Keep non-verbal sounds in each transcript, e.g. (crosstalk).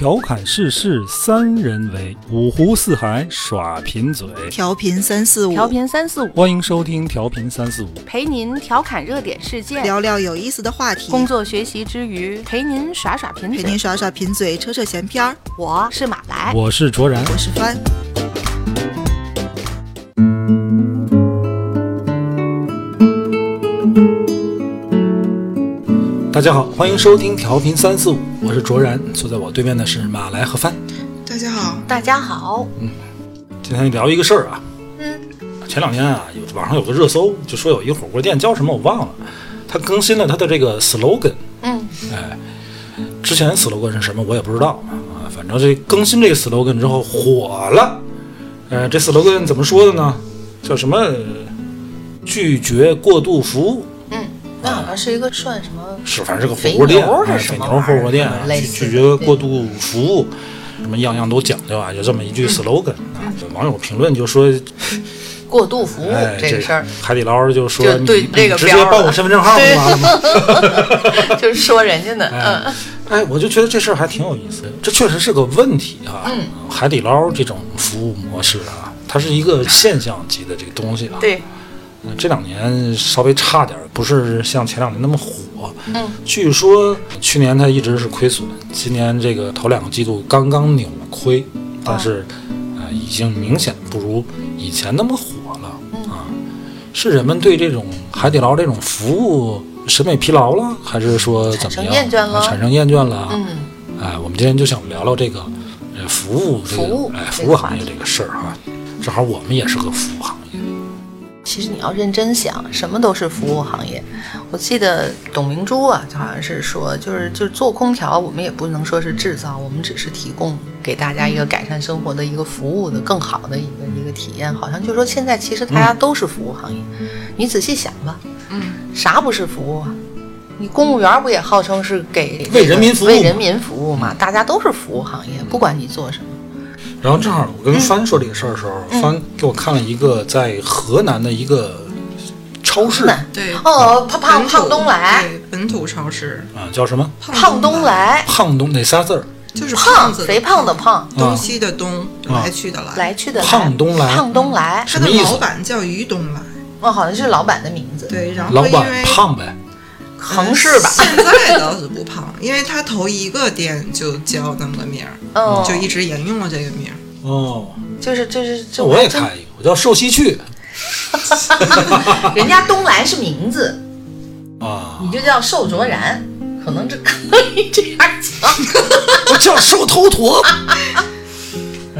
调侃世事三人为，五湖四海耍贫嘴。调频三四五，调频三四五，欢迎收听调频三四五，陪您调侃热点事件，聊聊有意思的话题，工作学习之余陪您耍耍贫嘴，陪您耍耍贫嘴，扯扯闲篇儿。我是马来，我是卓然，我是帆。大家好，欢迎收听调频三四五，我是卓然，坐在我对面的是马来和帆。大家好，大家好，嗯今天聊一个事儿啊，嗯，前两天啊，有网上有个热搜，就说有一个火锅店叫什么我忘了，它更新了它的这个 slogan，嗯，哎，之前 slogan 是什么我也不知道。啊，反正这更新这个 slogan 之后火了，呃，这 slogan 怎么说的呢？叫什么？拒绝过度服务，嗯，那好像是一个算什么？是反正是个火锅店，肥牛火锅店啊，拒拒绝过度服务，什么样样都讲究啊，就这么一句 slogan 啊。这网友评论就说，过度服务哎，这个事儿，海底捞就说就对你这个直接报我身份证号吗？(laughs) 就是说人家呢，哎嗯，哎，我就觉得这事儿还挺有意思的，这确实是个问题啊。嗯海底捞这种服务模式啊，它是一个现象级的这个东西啊。对，嗯，这两年稍微差点儿，不是像前两年那么火。嗯，据说去年它一直是亏损，今年这个头两个季度刚刚扭了亏，但是，呃，已经明显不如以前那么火了啊。是人们对这种海底捞这种服务审美疲劳了，还是说怎么样？产生厌倦了啊产生厌倦了。嗯，哎，我们今天就想聊聊这个，呃，服务这个，服务哎，服务行业这个事儿哈。正好我们也是个服务行业。其实你要认真想，什么都是服务行业。我记得董明珠啊，就好像是说，就是就是做空调，我们也不能说是制造，我们只是提供给大家一个改善生活的一个服务的更好的一个一个体验。好像就说现在其实大家都是服务行业，你仔细想吧，嗯，啥不是服务啊？你公务员不也号称是给为人民服务为人民服务嘛？大家都是服务行业，不管你做什么。然后正好我跟帆说这个事儿的时候，帆给我看了一个在河南的一个超市啊、对，哦，胖胖胖东来，对本土超市啊，叫什么？胖东来，胖东哪仨字儿？就是胖子肥胖的胖，东西的东，来去的来。来去的，胖东来胖东来，他的老板叫于东来，哦，好像是老板的名字，对，然后老板因为胖呗。横是吧？(laughs) 现在倒是不胖，因为他头一个店就叫那么个名儿，嗯，就一直沿用了这个名儿。哦，就是就是这我也还真开一个，我叫瘦西去 (laughs) 人家东来是名字，啊，你就叫瘦卓然，可能这可以这样讲。(laughs) 我叫瘦头陀。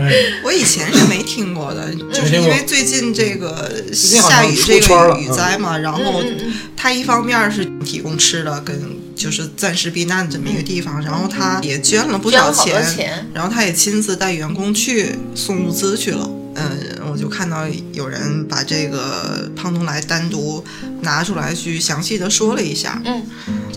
哎，我以前是没听过的，(laughs) 就是因为最近这个下雨这个雨灾嘛，然后嗯嗯它一方面是提供吃的跟就是暂时避难这么一个地方，然后他也捐了不少钱然后他也亲自带员工去送物资去了。嗯，我就看到有人把这个胖东来单独拿出来去详细的说了一下，嗯。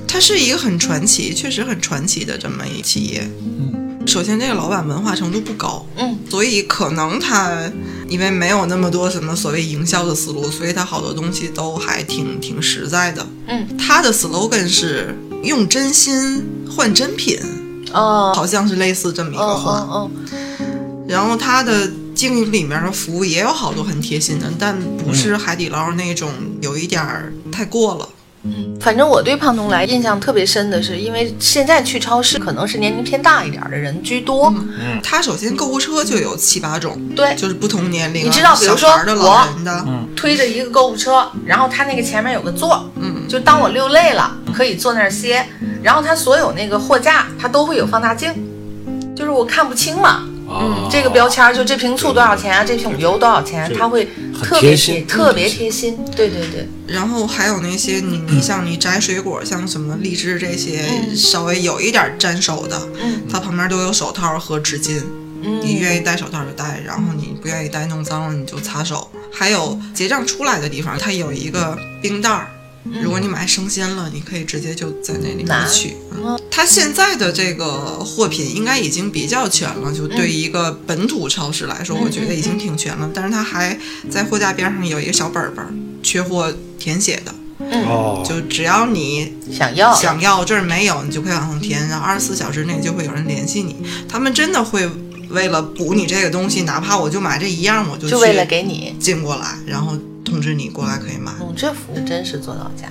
它是一个很传奇，确实很传奇的这么一企业。嗯，首先这个老板文化程度不高，嗯所以可能他因为没有那么多什么所谓营销的思路，所以他好多东西都还挺挺实在的。嗯，他的 slogan 是用真心换真品，哦好像是类似这么一个哦话。哦然后他的经营里面的服务也有好多很贴心的，但不是海底捞那种有一点儿太过了。嗯，反正我对胖东来印象特别深的是，因为现在去超市可能是年龄偏大一点的人居多。他首先购物车就有七八种，对，就是不同年龄啊，你知道比如说老人的，推着一个购物车，然后他那个前面有个座儿，嗯，就当我溜累了，可以坐那儿歇。然后他所有那个货架，他都会有放大镜，就是我看不清嘛。嗯，这个标签儿就这瓶醋多少钱啊？这瓶油多少钱这？个它会特别贴心特别贴心。对对对，然后还有那些你你像你摘水果，像什么荔枝这些稍微有一点粘手的，嗯它旁边都有手套和纸巾，你嗯，愿意戴手套就戴，然后你不愿意戴弄脏了你就擦手。还有结账出来的地方，它有一个冰袋儿。如果你买生鲜了，你可以直接就在那里拿。面取。嗯。它现在的这个货品应该已经比较全了，就对于一个本土超市来说，我觉得已经挺全了。但是它还在货架边上有一个小本本儿，缺货填写的。哦，就只要你想要想要。这儿没有，你就可以往上填，然后二十四小时内就会有人联系你。他们真的会为了补你这个东西，哪怕我就买这一样，我就就为了去给你，进过来，然后通知你过来可以买。嗯，这服务真是做到家。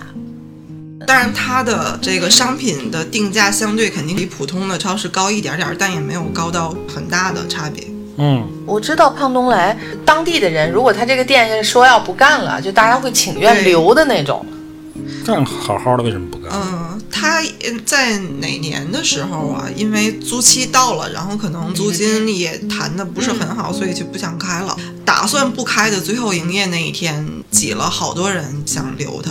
当然，它的这个商品的定价相对肯定比普通的超市高一点点儿，但也没有高到很大的差别。嗯，我知道胖东来当地的人，如果他这个店说要不干了，就大家会请愿留的那种。干好好的为什么不干？嗯，它呃在哪年的时候啊？因为租期到了，然后可能租金也谈的不是很好，所以就不想开了。打算不开的最后营业那一天，挤了好多人想留他，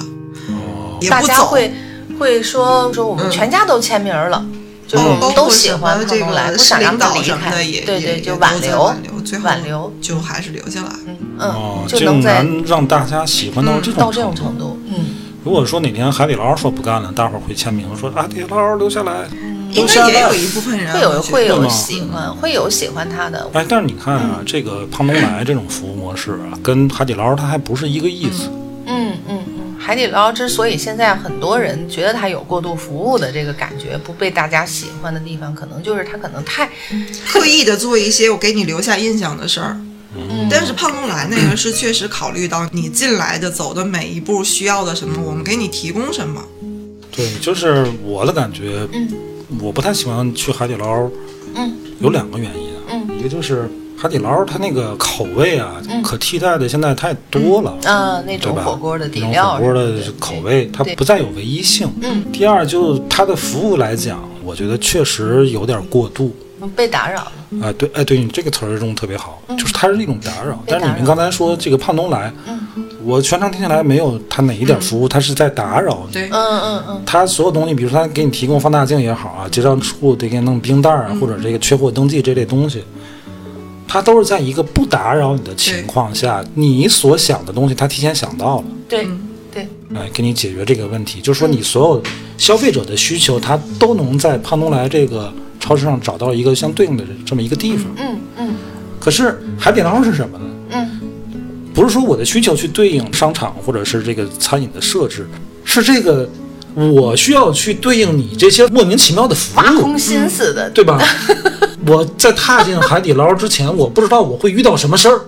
哦，大也不走。家会会说说我们嗯全家都签名了，就嗯我们都喜欢么这胖东来，个不想让领他离开。导什么的，也对对，就挽留挽，留，最后挽留。就还是留下来。嗯就竟能让大家喜欢到这种到这种程度。程度，嗯，如果说哪天海底捞说不干了，大伙儿会签名说海底捞留下来，应该也有。一部分人会有会有喜欢，会有喜欢他的，哎，但是你看啊，这个胖东来这种服务模式啊，跟海底捞它还不是一个意思。嗯嗯嗯。海底捞之所以现在很多人觉得它有过度服务的这个感觉，不被大家喜欢的地方，可能就是它可能太刻意的做一些我给你留下印象的事儿。嗯但是胖东来那个是确实考虑到你进来的走的每一步需要的什么，我们给你提供什么。对，就是我的感觉，嗯我不太喜欢去海底捞，嗯。有两个原因啊，嗯。一个就是海底捞它那个口味啊，嗯。可替代的现在太多了。啊那？种火锅的底料火锅的口味，它不再有唯一性。嗯。第二，就它的服务来讲，我觉得确实有点过度。嗯被打扰了，哎，对，哎，对你这个词儿用的特别好，就是它是一种打扰。但是你们刚才说这个胖东来，嗯我全程听下来没有他哪一点服务，他是在打扰你。对，嗯嗯嗯。他所有东西，比如说他给你提供放大镜也好啊，结账处得给你弄冰袋儿啊，或者这个缺货登记这类东西，他都是在一个不打扰你的情况下，你所想的东西，他提前想到了，对对，哎，给你解决这个问题。就是说，你所有消费者的需求，他都能在胖东来这个超市上找到一个相对应的这么一个地方。嗯嗯。可是海底捞是什么呢？嗯不是说我的需求去对应商场或者是这个餐饮的设置，是这个我需要去对应你这些莫名其妙的服务挖空，心思的，(laughs) 对吧？我在踏进海底捞之前，我不知道我会遇到什么事儿，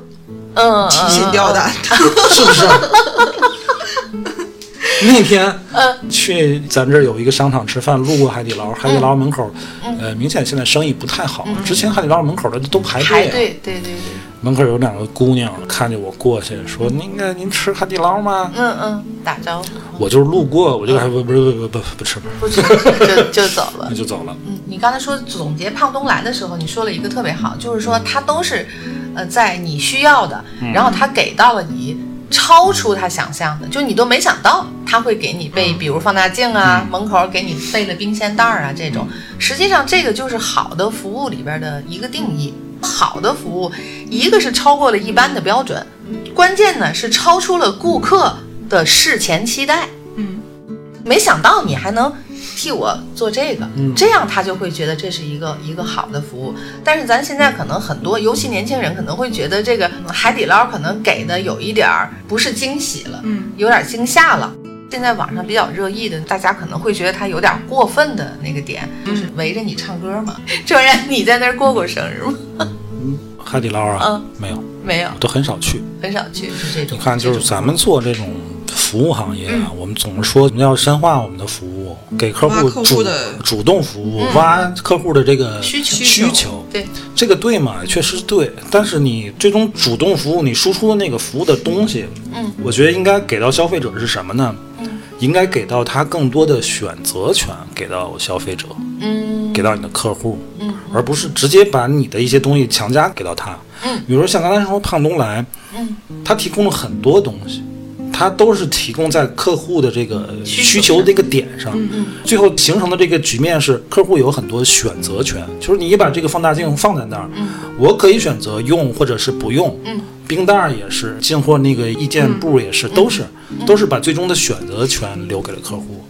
嗯，提心吊胆。是不是？那天嗯去咱这儿有一个商场吃饭，路过海底捞，海底捞门口，呃，明显现在生意不太好。之前海底捞门口的都排队、啊，排队，对对对，门口有两个姑娘看见我过去，说：“那个您吃海底捞吗嗯嗯，打招呼，？”我就是路过，我就还不不不不不不吃，不吃就就走了 (laughs) 那。就走了。嗯，你刚才说总结胖东来的时候，你说了一个特别好，就是说他都是，呃，在你需要的，然后他给到了你超出他想象的，就你都没想到他会给你备，比如放大镜啊，门口给你备了冰鲜袋儿啊这种。实际上，这个就是好的服务里边的一个定义。好的服务，一个是超过了一般的标准，关键呢是超出了顾客的事前期待。嗯，没想到你还能替我做这个，嗯这样他就会觉得这是一个一个好的服务。但是咱现在可能很多，尤其年轻人可能会觉得这个嗯海底捞可能给的有一点儿不是惊喜了，嗯，有点惊吓了。现在网上比较热议的，大家可能会觉得他有点过分的那个点，就是围着你唱歌嘛，周然你在那儿过过生日吗？(laughs) 海底捞啊，嗯没有，没有，都很少去。很少去，是这种。你看，就是咱们做这种服务行业啊，我们总是说我们要深化我们的服务，给客户户主的主动服务，挖客户的这个需求需求。对，这个对嘛？确实对，但是你最终主动服务，你输出的那个服务的东西，嗯，我觉得应该给到消费者是什么呢？嗯，应该给到他更多的选择权，给到消费者，嗯给到你的客户，嗯，而不是直接把你的一些东西强加给到他。嗯，比如说像刚才说胖东来，嗯，他提供了很多东西。它都是提供在客户的这个需求这个点上，嗯最后形成的这个局面是客户有很多选择权，就是你把这个放大镜放在那儿，嗯。我可以选择用或者是不用，嗯。冰袋儿也是，进货那个意见簿也是，都是都是把最终的选择权留给了客户。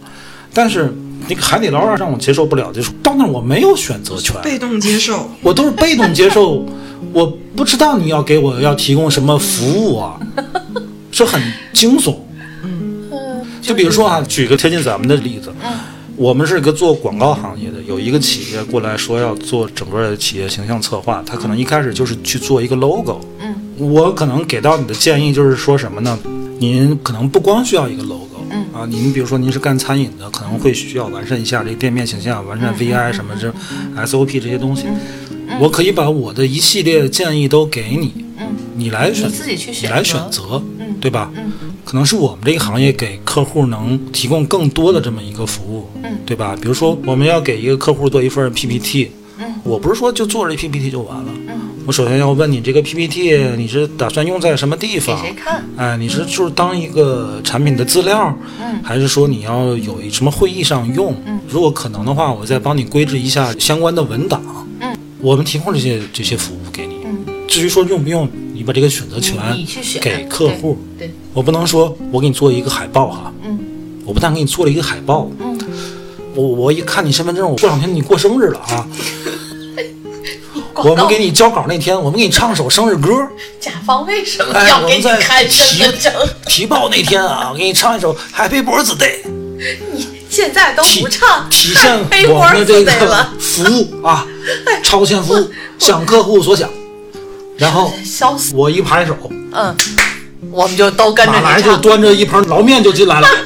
但是那个海底捞让我接受不了，就是到那儿我没有选择权，被动接受。我都是被动接受，我不知道你要给我要提供什么服务啊，是很惊悚。嗯就比如说啊，举个贴近咱们的例子，嗯我们是一个做广告行业的，有一个企业过来说要做整个的企业形象策划，他可能一开始就是去做一个 logo。嗯，我可能给到你的建议就是说什么呢？您可能不光需要一个 logo，嗯啊，您比如说您是干餐饮的，可能会需要完善一下这个店面形象，完善 VI 什么这 SOP 这些东西。我可以把我的一系列建议都给你，嗯，你来选，你自己去选你来选择，嗯对吧？嗯可能是我们这个行业给客户能提供更多的这么一个服务，嗯对吧？比如说我们要给一个客户做一份 PPT，嗯我不是说就做这 PPT 就完了，嗯，我首先要问你这个 PPT 你是打算用在什么地给方？谁看？哎，你是就是当一个产品的资料，嗯还是说你要有一什么会议上用？嗯如果可能的话，我再帮你规制一下相关的文档。嗯，我们提供这些这些服务给你。嗯，至于说用不用，你把这个选择权给客户。对，对我不能说我给你做一个海报哈，嗯我不但给你做了一个海报，嗯，我我一看你身份证，我过两天你过生日了啊，(laughs) 我们给你交稿那天，我们给你唱首生日歌。甲方为什么哎要给你看身份证？提报那天啊，我给你唱一首 Happy Birthday，你现在都不唱，体现我们的这个，服务啊，(laughs) 超前服务，想客户所想。然后笑死。我一拍手，嗯，我们就都跟着马来你唱。就端着一盆捞面就进来了。(laughs)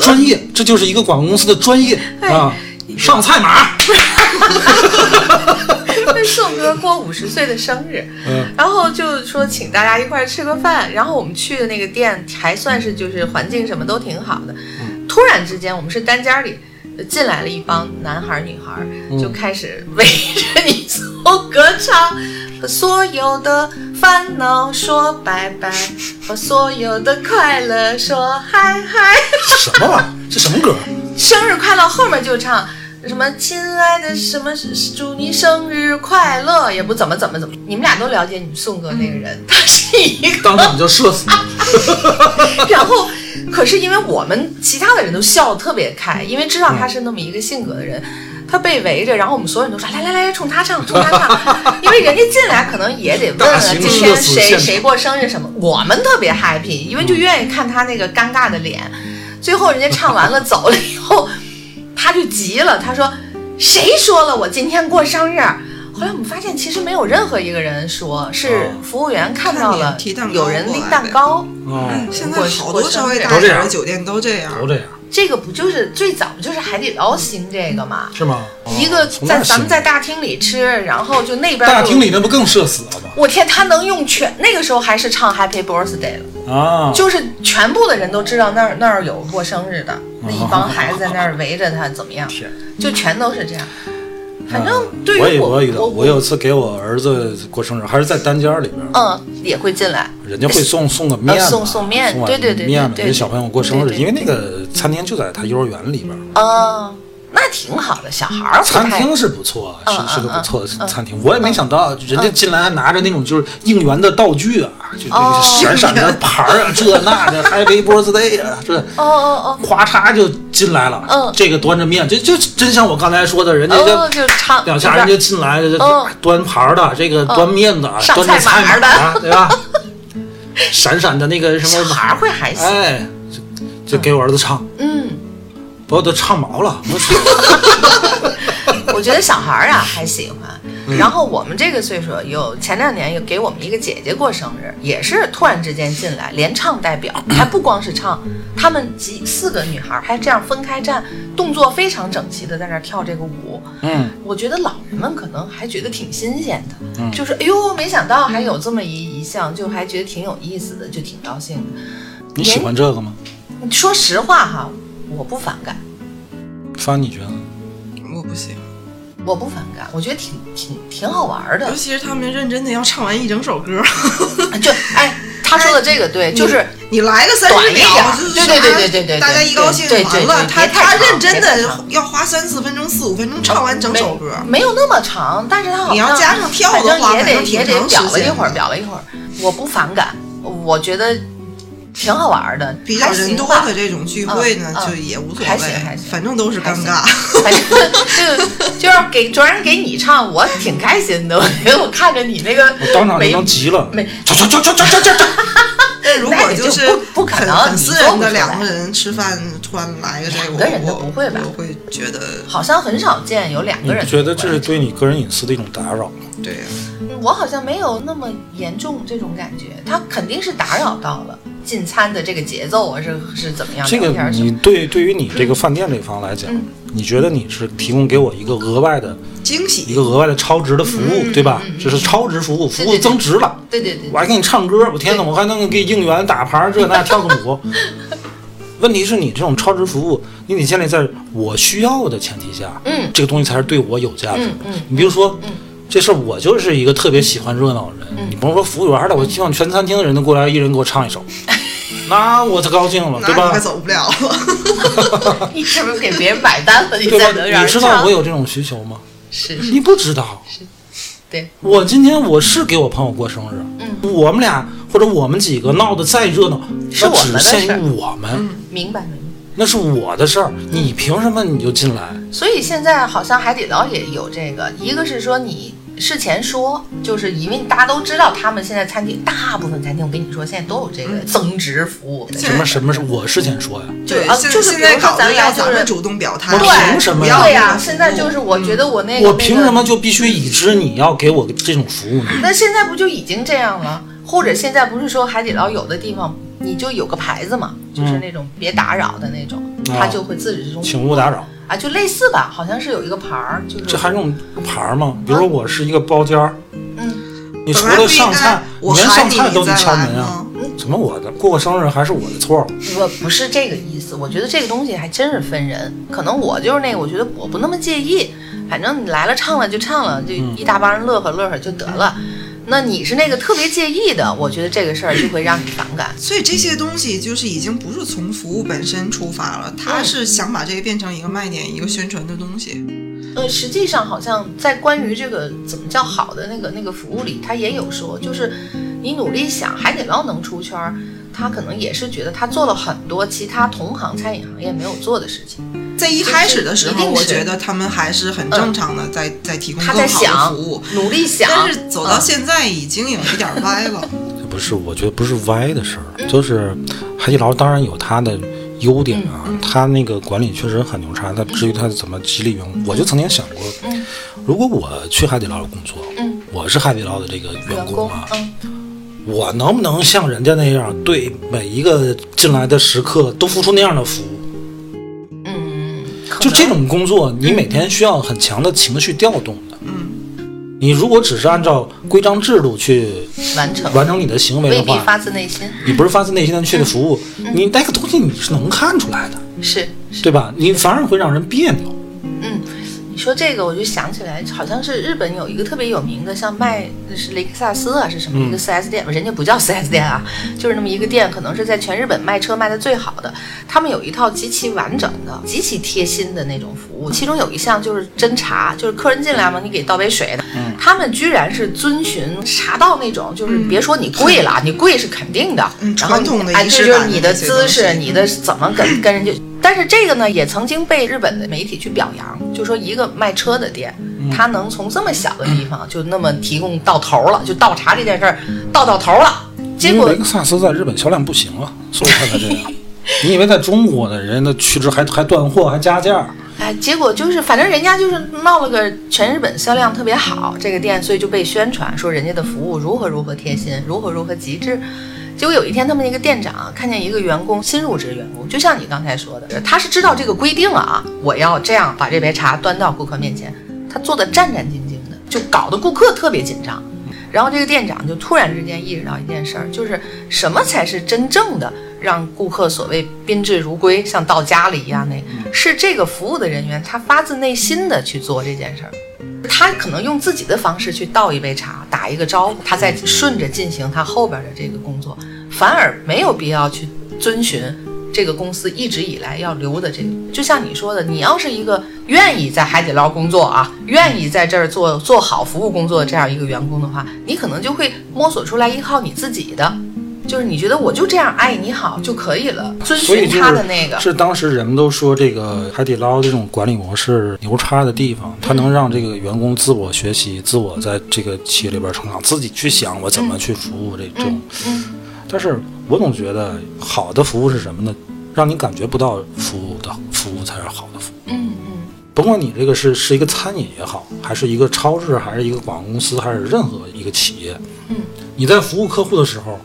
专业，这就是一个广告公司的专业哎啊！上菜码，(laughs) 宋哥过五十岁的生日，嗯然后就说请大家一块儿吃个饭，然后我们去的那个店还算是就是环境什么都挺好的。嗯突然之间，我们是单间里呃进来了一帮男孩儿女孩就开始围着你奏歌唱，和所有的烦恼说拜拜，和所有的快乐说嗨嗨。这什么玩意儿？这什么歌？生日快乐后面就唱什么亲爱的什么祝你生日快乐，也不怎么怎么怎么，你们俩都了解你们宋哥那个人，(laughs) 他是一个，当场就射死你！(laughs) 然后可是因为我们其他的人都笑得特别开，因为知道他是那么一个性格的人。他被围着，然后我们所有人都说来来来来，冲他唱，冲他唱，(laughs) 因为人家进来可能也得问了，今天谁谁过生日什么，我们特别 happy，因为就愿意看他那个尴尬的脸。最后人家唱完了走了以后，他就急了，他说：“谁说了我今天过生日？”后来我们发现，其实没有任何一个人说，是哦服务员看到了有人拎蛋糕，哦，现在好多稍微大都这样一点的酒店都这样。都这样这个不就是最早就是海底捞兴这个吗？是吗？一个在咱们在大厅里吃，然后就那边就大厅里那不更社死了吗？我天，他能用全那个时候还是唱 Happy Birthday 了，啊，就是全部的人都知道那儿那儿有过生日的，那一帮孩子在那儿围着他怎么样，(laughs) 天。就全都是这样。反正对我也于我我遇到，我我有一次给我儿子过生日，还是在单间里边，嗯也会进来，人家会送送个面送送面碗对对对对面嘛，小朋友过生日，因为那个餐厅就在他幼儿园里边，哦，那挺好的，小孩儿餐厅是不错，嗯是是个嗯不错的嗯餐厅。我也没想到，人家进来还拿着那种就是应援的道具啊，就那哦。个闪闪的牌儿啊，这那的 Happy Birthday 啊，(laughs) 这哦哦哦。咵嚓就进来了。嗯。这个端着面，这就真像我刚才说的，人家就唱两下人家进来，这嗯。端盘儿的，这个端面的，啊端着菜的，对吧？(laughs) 闪闪的那个什么小孩儿会还行，哎，就就给我儿子唱，嗯，把我都唱毛了。我操！我觉得小孩儿啊还喜欢。嗯然后我们这个岁数有前两年有给我们一个姐姐过生日，也是突然之间进来，连唱带表，还不光是唱，她们几四个女孩儿还这样分开站，动作非常整齐的在那儿跳这个舞。嗯，我觉得老人们可能还觉得挺新鲜的，就是哎呦，没想到还有这么一一项，就还觉得挺有意思的，就挺高兴的。你喜欢这个吗？说实话哈，我不反感，帆，你觉得？我不行，我不反感，我觉得挺挺挺好玩的尤。其是他们认真的要唱完一整首歌，(laughs) 就哎，他说的这个对，就是你来个三十秒，对对对对对对对大家一高兴对对对完了，他他认真的要花三四分钟、四五分钟唱完整首歌。没有那么长，但是他好像你要加上跳的话也得也得表了一会儿，表了一会儿。我不反感，我觉得挺好玩的，比较人多的这种聚会呢就也无所还行还谓行，反正都是尴尬。反正就 (laughs) 就是给主要是给你唱，我挺开心的。我觉得我看着你那个我当场就没能急了，没唰唰唰唰唰唰唰，但如果就就是不不可很能私人的两个人吃饭，突然来个这个，两个人的我不会吧我会觉得好像很少见有两个人。觉得这是对你个人隐私的一种打扰吗？对呀。我好像没有那么严重这种感觉，他肯定是打扰到了进餐的这个节奏啊，是是怎么样？这个你对对于你这个饭店这方来讲，嗯你觉得你是提供给我一个额外的惊喜一个额外的超值的服务，对吧？这是超值服务，服务增值了。对对对我还给你唱歌，我天哪，我还能给应援打牌，这那跳个舞。(laughs) 问题是你这种超值服务，你得建立在我需要的前提下，嗯这个东西才是对我有价值。嗯嗯你比如说，这事儿我就是一个特别喜欢热闹的嗯人，你甭说服务员了，我希望全餐厅的人都过来，一人给我唱一首，(laughs) 那我就高兴了，对吧那你快？走不了了。(laughs) 你是不是给别人买单了？你对吧？才能让你知道我有这种需求吗？是你不知道。是对，我今天我是给我朋友过生日，嗯，我们俩或者我们几个闹得再热闹，那只限于我们，明白明白。那是我的事儿，你凭什么你就进来？所以现在好像海底捞也有这个，一个是说你事前说，就是因为大家都知道，他们现在餐厅大部分餐厅，我跟你说，现在都有这个增值服务的。什么什么是我事前说呀？对，啊就是比如说咱俩就是主动表态，我对凭什么不要对呀、现在就是我觉得我那个、我凭什么？就必须已知你要给我这种服务呢？那现在不就已经这样了？或者现在不是说海底捞有的地方你就有个牌子嘛，就是那种别打扰的那种，啊它就会自始至终请勿打扰，啊，就类似吧，好像是有一个牌儿，就是这还用牌儿吗？比如说我是一个包间儿，嗯，你除了上菜连上菜都得敲门啊吗？怎么我的过个生日还是我的错儿？我不是这个意思，我觉得这个东西还真是分人，可能我就是那个，我觉得我不那么介意，反正你来了唱了就唱了，就一大帮人乐呵乐呵就得了。那你是那个特别介意的，我觉得这个事儿就会让你反感。所以这些东西就是已经不是从服务本身出发了，他嗯是想把这个变成一个卖点、一个宣传的东西。呃，实际上好像在关于这个怎么叫好的那个那个服务里，他也有说，就是你努力想海底捞能出圈儿，他可能也是觉得他做了很多其他同行餐饮行业没有做的事情。在一开始的时候，我觉得他们还是很正常的，在在提供更好的服务。努力想，但是走到嗯现在已经有一点歪了。(laughs) 不是，我觉得不是歪的事儿，就是海底捞当然有它的优点啊，它那个管理确实很牛叉。它至于它怎么激励员工，我就曾经想过，如果我去海底捞工作，嗯我是海底捞的这个员工啊，，嗯。我能不能像人家那样对每一个进来的食客都付出那样的服务？就这种工作，你每天需要很强的情绪调动的。嗯，你如果只是按照规章制度去完成，完成你的行为的话，发自内心。你不是发自内心的去的服务，你那个东西你是能看出来的，是，对吧？你反而会让人别扭。嗯，你说这个我就想起来，好像是日本有一个特别有名的，像卖是雷克萨斯啊，是什么一个 4S 店，人家不叫 4S 店啊，就是那么一个店，可能是在全日本卖车卖的最好的。他们有一套极其完整的、极其贴心的那种服务，其中有一项就是斟茶，就是客人进来嘛，你给倒杯水的，他们居然是遵循茶道那种，就是别说你跪了，你跪是肯定的，嗯然后传统的哎，仪这式感的就是你的姿势，西你的怎么跟跟人家。但是这个呢，也曾经被日本的媒体去表扬，就说一个卖车的店，他能从这么小的地方就那么提供到头了，就倒茶这件事儿倒到头了。结果雷克萨斯在日本销量不行啊，所以他才这样。(laughs) 你以为在中国呢人的趋之还还断货还加价？哎，结果就是，反正人家就是闹了个全日本销量特别好，这个店，所以就被宣传说人家的服务如何如何贴心，如何如何极致。结果有一天，他们那个店长看见一个员工新入职员工，就像你刚才说的，他是知道这个规定啊，我要这样把这杯茶端到顾客面前，他做的战战兢兢的，就搞得顾客特别紧张。然后这个店长就突然之间意识到一件事儿，就是什么才是真正的让顾客所谓宾至如归，像到家里一样那，是这个服务的人员他发自内心的去做这件事儿。他可能用自己的方式去倒一杯茶，打一个招呼，他再顺着进行他后边的这个工作，反而没有必要去遵循这个公司一直以来要留的这个。就像你说的，你要是一个愿意在海底捞工作啊，愿意在这儿做做好服务工作的这样一个员工的话，你可能就会摸索出来依靠你自己的。就是你觉得我就这样爱你好就可以了，遵循他的那个，是当时人们都说这个海底捞这种管理模式牛叉的地方，它能让这个员工自我学习、自我在这个企业里边成长，自己去想我怎么去服务这这种。但是我总觉得好的服务是什么呢？让你感觉不到服务的服务才是好的服务。嗯嗯甭管你这个是是一个餐饮也好，还是一个超市，还是一个广告公司，还是任何一个企业，嗯，你在服务客户的时候，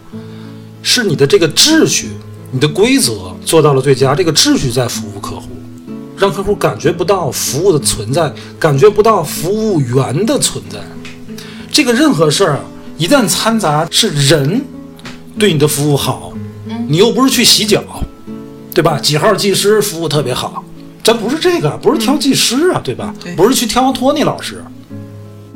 是你的这个秩序、你的规则做到了最佳，这个秩序在服务客户，让客户感觉不到服务的存在，感觉不到服务员的存在。这个任何事儿啊，一旦掺杂是人对你的服务好，你又不是去洗脚，对吧？几号技师服务特别好，咱不是这个，不是挑技师啊，对吧？不是去挑托尼老师。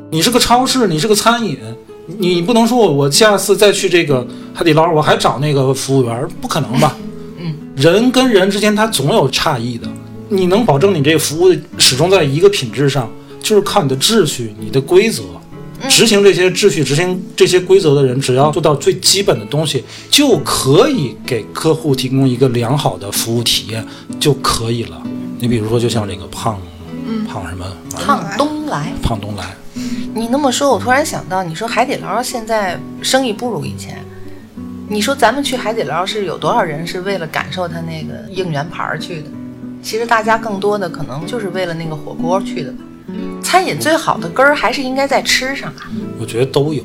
你是个超市，你是个餐饮，你不能说我我下次再去这个海底捞，我还找那个服务员，不可能吧？嗯，人跟人之间他总有差异的，你能保证你这个服务始终在一个品质上，就是靠你的秩序、你的规则。执行这些秩序、执行这些规则的人，只要做到最基本的东西，就可以给客户提供一个良好的服务体验就可以了。你比如说，就像这个胖，胖什么胖东来。胖东来，你那么说，我突然想到，你说海底捞现在生意不如以前，你说咱们去海底捞是有多少人是为了感受它那个应援牌儿去的？其实大家更多的可能就是为了那个火锅去的吧。餐饮最好的根儿还是应该在吃上啊，我觉得都有。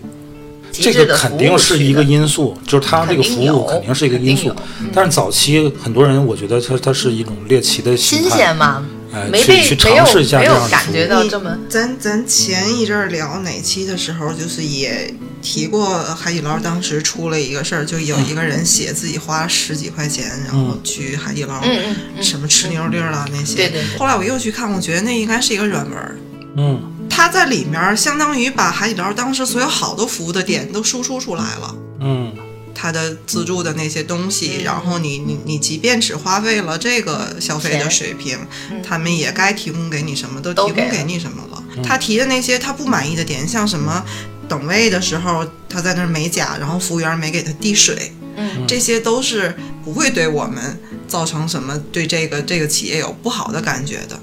这个肯定是一个因素，就是它这个服务肯定是一个因素。但是早期很多人，我觉得它它是一种猎奇的心新鲜嘛，哎没被去去尝试一下没这样的服务有感觉到这么咱咱前一阵儿聊哪期的时候，就是也提过海底捞当时出了一个事儿，就有一个人写自己花十几块钱，然后去海底捞，嗯嗯嗯什么吃牛粒儿啦那些。对对对后来我又去看，我觉得那应该是一个软文儿。嗯，它在里面相当于把海底捞当时所有好的服务的点都输出出来了。嗯，他的自助的那些东西，然后你你你即便只花费了这个消费的水平，他们也该提供给你什么都提供给你什么了。他提的那些他不满意的点，像什么等位的时候他在那儿美甲，然后服务员没给他递水，嗯，这些都是不会对我们造成什么对这个这个企业有不好的感觉的。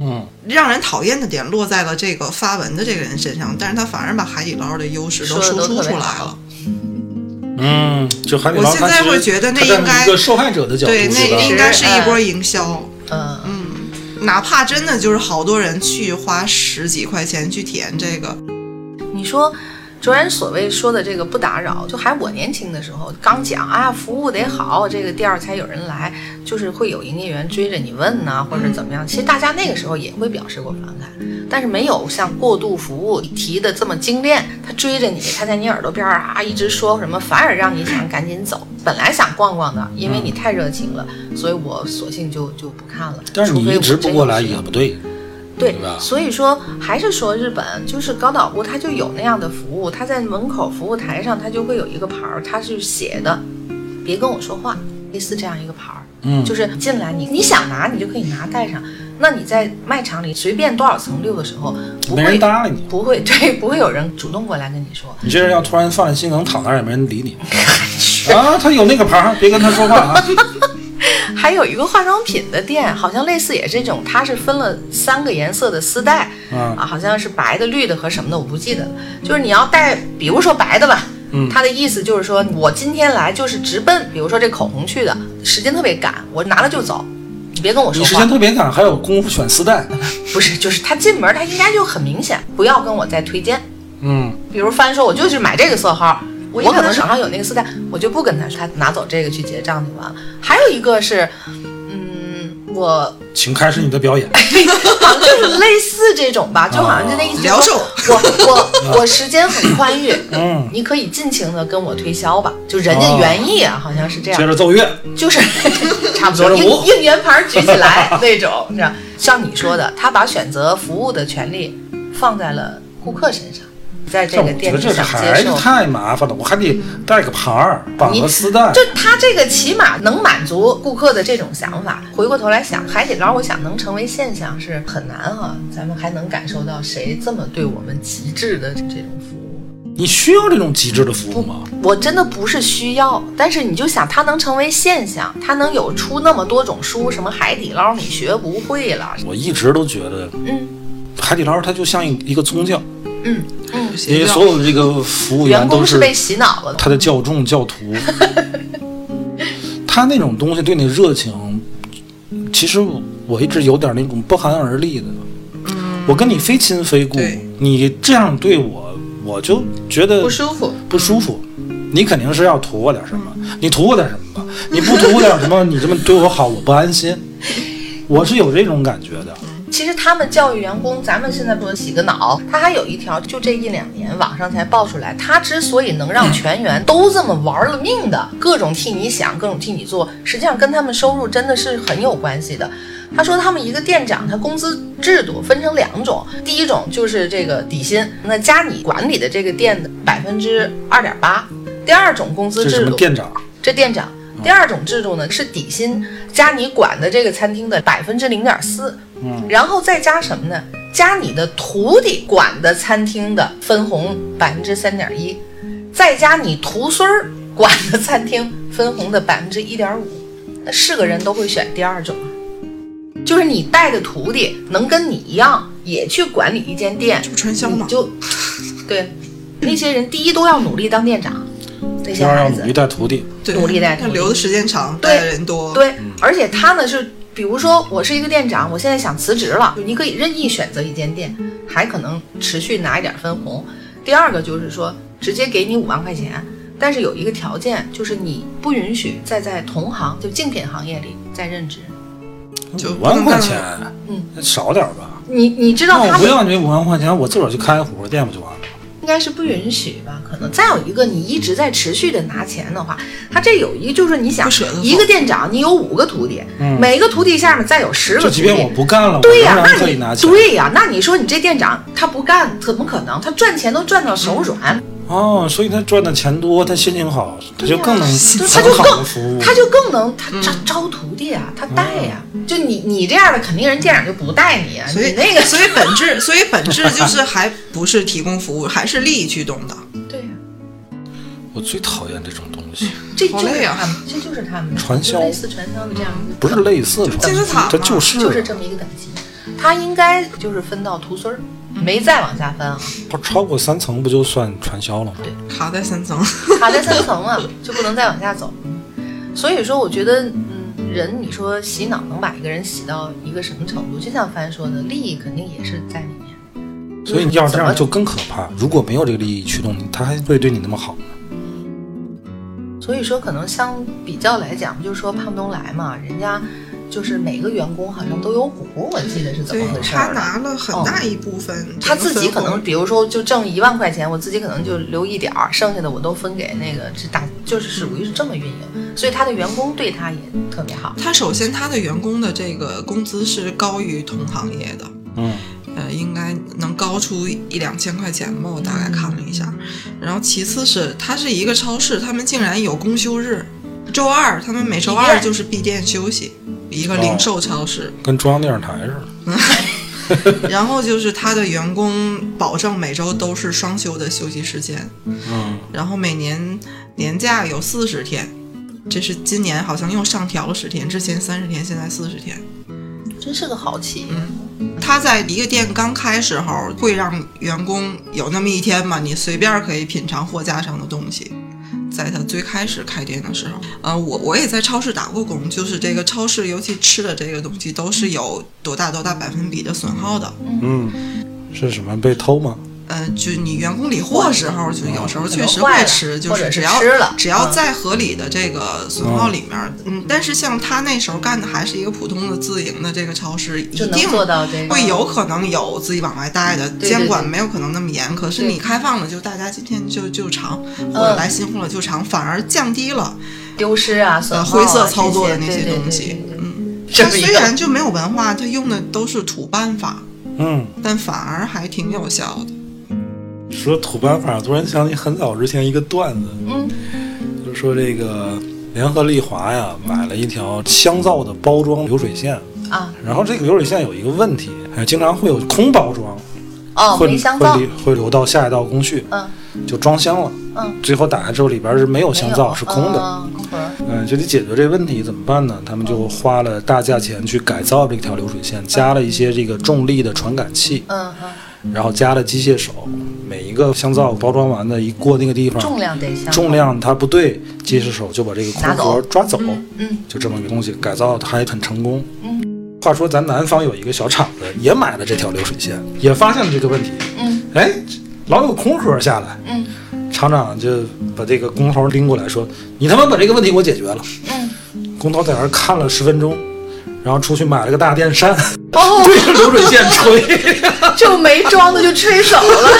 嗯，让人讨厌的点落在了这个发文的这个人身上，但是他反而把海底捞的优势都输出出来了。嗯，就海底我现捞它其实在会觉得那应该一个受害者的角度，对，那应该是一波营销。嗯。嗯，哪怕真的就是好多人去花十几块钱去体验这个，你说，卓然所谓说的这个不打扰，就还我年轻的时候刚讲啊，服务得好，这个店儿才有人来，就是会有营业员追着你问呐、或者怎么样。其实大家那个时候也会表示过反感，但是没有像过度服务提的这么精炼。他追着你，他在你耳朵边儿啊一直说什么，反而让你想赶紧走。本来想逛逛的，因为你太热情了，所以我索性就就不看了。但是你一直不过来也不对，对所以说还是说日本就是高岛屋，它就有那样的服务，它在门口服务台上，它就会有一个牌儿，它是写的“别跟我说话”，类似这样一个牌儿。嗯就是进来你你想拿你就可以拿带上。那你在卖场里随便多少层溜的时候，不没会人搭理你。不会对不会有人主动过来跟你说，你这人要突然犯了心梗躺那儿也没人理你 (laughs) 啊！他有那个牌儿，别跟他说话啊！还有一个化妆品的店，好像类似也是这种，它是分了三个颜色的丝带，嗯啊，好像是白的、绿的和什么的，我不记得了。就是你要带，比如说白的吧，嗯它的意思就是说我今天来就是直奔，比如说这口红去的，时间特别赶，我拿了就走，你别跟我说你时间。特别赶，还有功夫选丝带。(laughs) 不是，就是他进门他应该就很明显，不要跟我再推荐。嗯，比如帆说，我就是买这个色号，我我可能手上有那个丝带，我就不跟他说，他拿走这个去结账就完了。还有一个是，嗯，我请开始你的表演。(laughs) 好像就是类似这种吧，就好像就那意思，我我我时间很宽裕，嗯，你可以尽情的跟我推销吧，就人家原意啊，好像是这样，接着奏乐。就是 (laughs) 差不多应应援牌举起来那种，是吧？像你说的，他把选择服务的权利放在了顾客身上，在这但我觉个店里得这。还是太麻烦了，我还得带个牌儿，绑个丝带。就他这个起码能满足顾客的这种想法。回过头来想，海底捞，我想能成为现象是很难哈、咱们还能感受到谁这么对我们极致的这种服务？你需要这种极致的服务吗？我真的不是需要，但是你就想它能成为现象，它能有出那么多种书，什么海底捞你学不会了，我一直都觉得嗯海底捞它就像一一个宗教，嗯嗯，因为所有的这个服务员都是被洗脑了。他的教众教徒，(laughs) 他那种东西对你热情，其实我一直有点那种不寒而栗的。我跟你非亲非故，你这样对我，我就觉得不舒服，不舒服。你肯定是要图我点什么，你图我点什么吧？你不图我点什么，你这么对我好，我不安心。我是有这种感觉的。其实他们教育员工，咱们现在不能洗个脑，他还有一条，就这一两年网上才爆出来，他之所以能让全员都这么玩了命的，各种替你想，各种替你做，实际上跟他们收入真的是很有关系的。他说他们一个店长，他工资制度分成两种，第一种就是这个底薪，那加你管理的这个店的百分之二点八，第二种工资制度，店长？这店长。第二种制度呢是底薪加你管的这个餐厅的百分之零点四，嗯，然后再加什么呢？加你的徒弟管的餐厅的分红百分之三点一，再加你徒孙儿管的餐厅分红的百分之一点五，那是个人都会选第二种。啊，就是你带的徒弟能跟你一样也去管理一间店，这不传销吗？就对那些人第一都要努力当店长，那第些孩子要努力带徒弟。对努力带徒弟。他留的时间长，带的人多，对，而且他呢是，比如说我是一个店长，我现在想辞职了，你可以任意选择一间店，还可能持续拿一点分红。第二个就是说，直接给你五万块钱，但是有一个条件，就是你不允许再在同行就竞品行业里再任职。就五万块钱，嗯，少点吧。你你知道那我他不要你五万块钱，我自个儿去开个火锅店不就完了？应该是不允许吧？可能再有一个，你一直在持续的拿钱的话，他这有一个就是你想一个店长你有五个徒弟，嗯每个徒弟下面再有十个徒弟，就即便我不干了，对呀、那你可以拿钱。对呀、那你说你这店长他不干，怎么可能？他赚钱都赚到手软，哦，所以他赚的钱多，他心情好，他就更能他就更。他就更能他招招徒弟啊，他带呀、就你你这样的，肯定人店长就不带你啊，所以你那个所以本质，(laughs) 所以本质就是还不是提供服务，还是利益驱动的。对呀、我最讨厌这种东西，这就是他们，这就是他们传销。类似传销的这样。一个不是类似的，金字塔嘛这就是。就是这么一个等级，他应该就是分到徒孙儿，没再往下分啊，不超过三层不就算传销了吗？对卡在三层，(laughs) 卡在三层了，就不能再往下走。所以说，我觉得，嗯，人你说洗脑能把一个人洗到一个什么程度？就像帆说的，利益肯定也是在里面。所以你要这样就更可怕。如果没有这个利益驱动，他还会对你那么好吗？所以说，可能相比较来讲，就是说胖东来嘛，人家就是每个员工好像都有股，我记得是怎么回事他。拿了很大一部分他自己可能，比如说就挣一万块钱，我自己可能就留一点儿，剩下的我都分给那个这大，就是属于是这么运营，所以他的员工对他也特别好。他首先他的员工的这个工资是高于同行业的，嗯，呃，应该能高出一两千块钱吧，我大概看了一下。然后其次是它是一个超市，他们竟然有公休日，周二他们每周二就是闭店休息，一个零售超市。跟中央电视台似的。(laughs) 然后就是他的员工保证每周都是双休的休息时间，嗯，然后每年年假有四十天，这是今年好像又上调了十天，之前三十天，现在四十天。真是个好企业。他在一个店刚开时候会让员工有那么一天嘛，你随便可以品尝货架上的东西。在他最开始开店的时候，呃，我我也在超市打过工，就是这个超市，尤其吃的这个东西都是有多大多大百分比的损耗的。嗯，是什么被偷吗？呃，就你员工理货时候，就有时候确实会吃，就是只要只要嗯在合理的这个损耗里面，嗯，但是像他那时候干的还是一个普通的自营的这个超市，一定做到这会有可能有自己往外带的，监管没有可能那么严。可是你开放了，就大家今天就就尝，或者来新货了就尝，反而降低了丢失啊、损呃灰色操作的那些些东。西嗯，他虽然就没有文化，他用的都是土办法，嗯，但反而还挺有效的。说土办法，突然想起很早之前一个段子，嗯，就说这个联合利华呀买了一条香皂的包装流水线，啊，然后这个流水线有一个问题，哎，经常会有空包装，哦，会会，流会流到下一道工序。嗯就装箱了。嗯，最后打开之后里边是没有香皂，是空的。嗯就得解决这个问题，怎么办呢？他们就花了大价钱去改造这条流水线，加了一些这个重力的传感器，嗯嗯，然后加了机械手，个香皂包装完的一过那个地方，重量得相重量它不对，机械手就把这个空盒抓走，嗯就这么个东西改造的还很成功。嗯，话说咱南方有一个小厂子也买了这条流水线，也发现了这个问题，嗯。哎，老有空盒下来，嗯。厂长就把这个工头拎过来说：“你他妈把这个问题给我解决了。”嗯，工头在那看了十分钟，然后出去买了个大电扇，哦，(laughs) 对着流水线吹，(laughs) 就没装的就吹走了，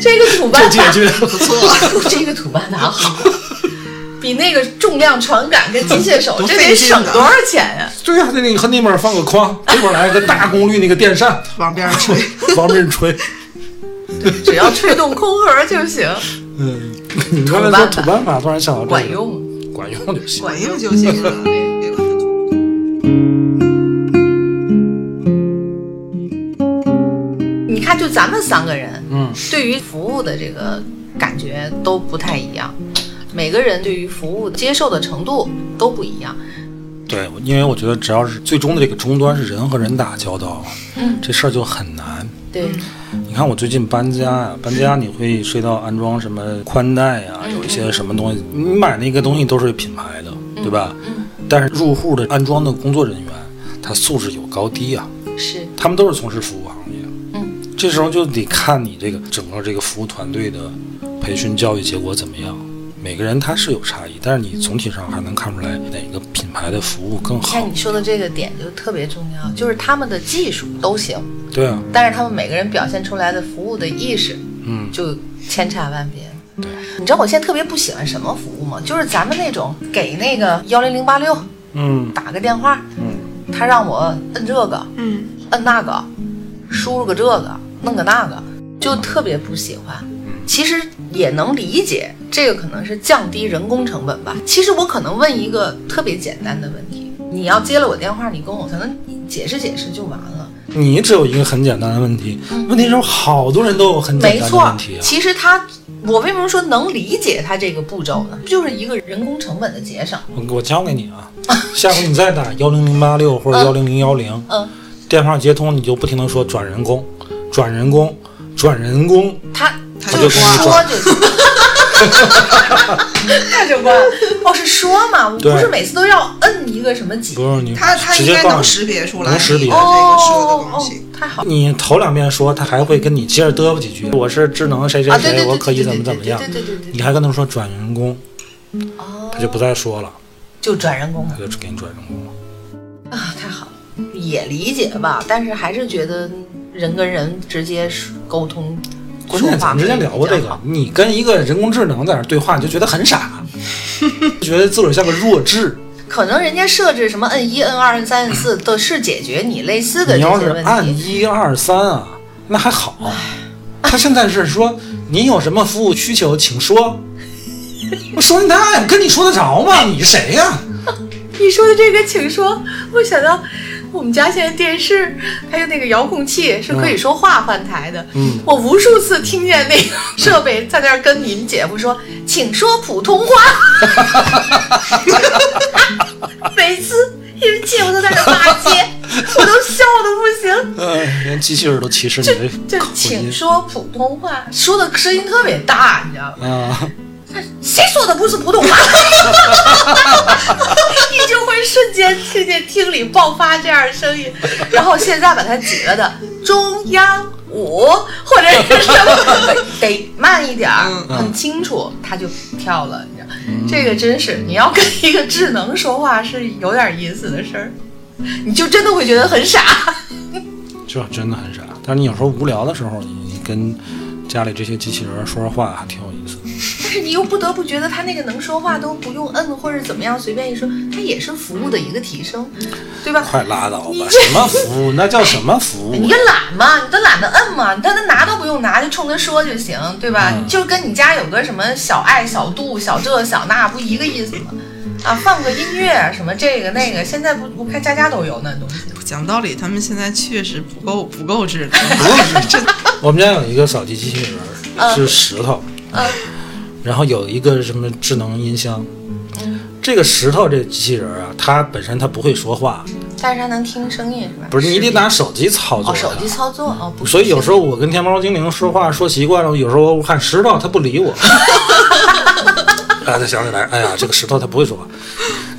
这个土办法，解决。不错，(laughs) 这个土办法好。比那个重量传感跟机械手，这得省多少钱呀、对呀、那那你和那边放个筐，这边来个大功率那个电扇，往边上吹。往这吹。只要吹动空盒就行，嗯，你刚才说土办法，突然想到这个管，用。管用就行。管用就行你看，就咱们三个人，嗯，对于服务的这个感觉都不太一样，每个人对于服务接受的程度都不一样。对，因为我觉得只要是最终的这个终端是人和人打交道，嗯，这事儿就很难。对，你看我最近搬家呀、搬家你会涉及到安装什么宽带呀、嗯有一些什么东西，你买那个东西都是品牌的，对吧？嗯，但是入户的安装的工作人员，他素质有高低啊，是，他们都是从事服务行业。嗯，这时候就得看你这个整个这个服务团队的培训教育结果怎么样。每个人他是有差异，但是你总体上还能看出来哪个品牌的服务更好像。你说的这个点就特别重要，就是他们的技术都行，对啊，但是他们每个人表现出来的服务的意识嗯，就千差万别。对，你知道我现在特别不喜欢什么服务吗？就是咱们那种给那个幺零零八六嗯打个电话，嗯，他让我摁这个，嗯，摁那个，输入个这个，弄个那个，就特别不喜欢。其实也能理解，这个可能是降低人工成本吧。其实我可能问一个特别简单的问题，你要接了我电话，你跟我可能解释解释就完了。你只有一个很简单的问题，问题是好多人都有很简单的嗯没错问题啊。其实他，我为什么说能理解他这个步骤呢？就是一个人工成本的节省。我我教给你啊，下回你再打幺零零八六或者幺零零幺零，嗯，电话接通你就不停的说转人工，转人工，转人工，他他就就给你说转就行，(laughs) 那就关了。哦，是说嘛？我不是每次都要摁一个什么几不是你他他直接告诉你应该能识别出来能识别的这个说的哦哦东西。，太好你头两遍说，他还会跟你接着嘚啵几句。我是智能谁谁谁，我可以怎么怎么样对。对对你还跟他说转人工，哦，他就不再说了，就转人工了他就给你转人工了。啊，太好了，也理解吧，但是还是觉得人跟人直接沟通，关键咱们之前聊过这个，你跟一个人工智能在那对话，你就觉得很傻，(laughs) 觉得自个儿像个弱智。可能人家设置什么摁一、摁二、摁三、摁四，都是解决你类似的你要是按。一二三啊，那还好。他现在是说你有什么服务需求，请说。我说你大爷，跟你说得着吗？你谁呀、(laughs) 你说的这个，请说，我想到我们家现在电视还有那个遥控器是可以说话换台的。嗯，我无数次听见那个 (laughs) 设备在那儿跟你们姐夫说，请说普通话。(laughs) 每次你们姐夫都在那骂街，我都笑的不行。呃，连机器人都歧视你的就请说普通话，说的声音特别大，你知道吗？啊！谁说的不是普通话？(laughs) 你就会瞬间听见厅里爆发这样的声音，然后现在把它挤了的中央五或者是什么，得慢一点儿，嗯很清楚，它就跳了。你知道，这个真是你要跟一个智能说话是有点意思的事儿，你就真的会觉得很傻。这真的很傻。但是你有时候无聊的时候，你你跟家里这些机器人说说话，还挺有意思是你又不得不觉得他那个能说话都不用摁或者怎么样随便一说，它也是服务的一个提升，对吧？快拉倒吧！什么服务？那叫什么服务你？就懒嘛，你都懒得摁嘛，你他他拿都不用拿，就冲他说就行，对吧？嗯就跟你家有个什么小爱、小度、小这小那，不一个意思吗？啊，放个音乐什么这个那个，现在不不看家家都有那东西。讲道理，他们现在确实不够不够智能。不够智能。(laughs) 我们家有一个扫地机器人儿，是石头，嗯然后有一个什么智能音箱。嗯，这个石头这机器人儿啊，它本身它不会说话，但是它能听声音是吧？不是你得拿手机操作哦，手机操作哦，不。所以有时候我跟天猫精灵说话说习惯了，有时候我看石头它不理我，(laughs) 啊，才想起来，哎呀，这个石头它不会说话。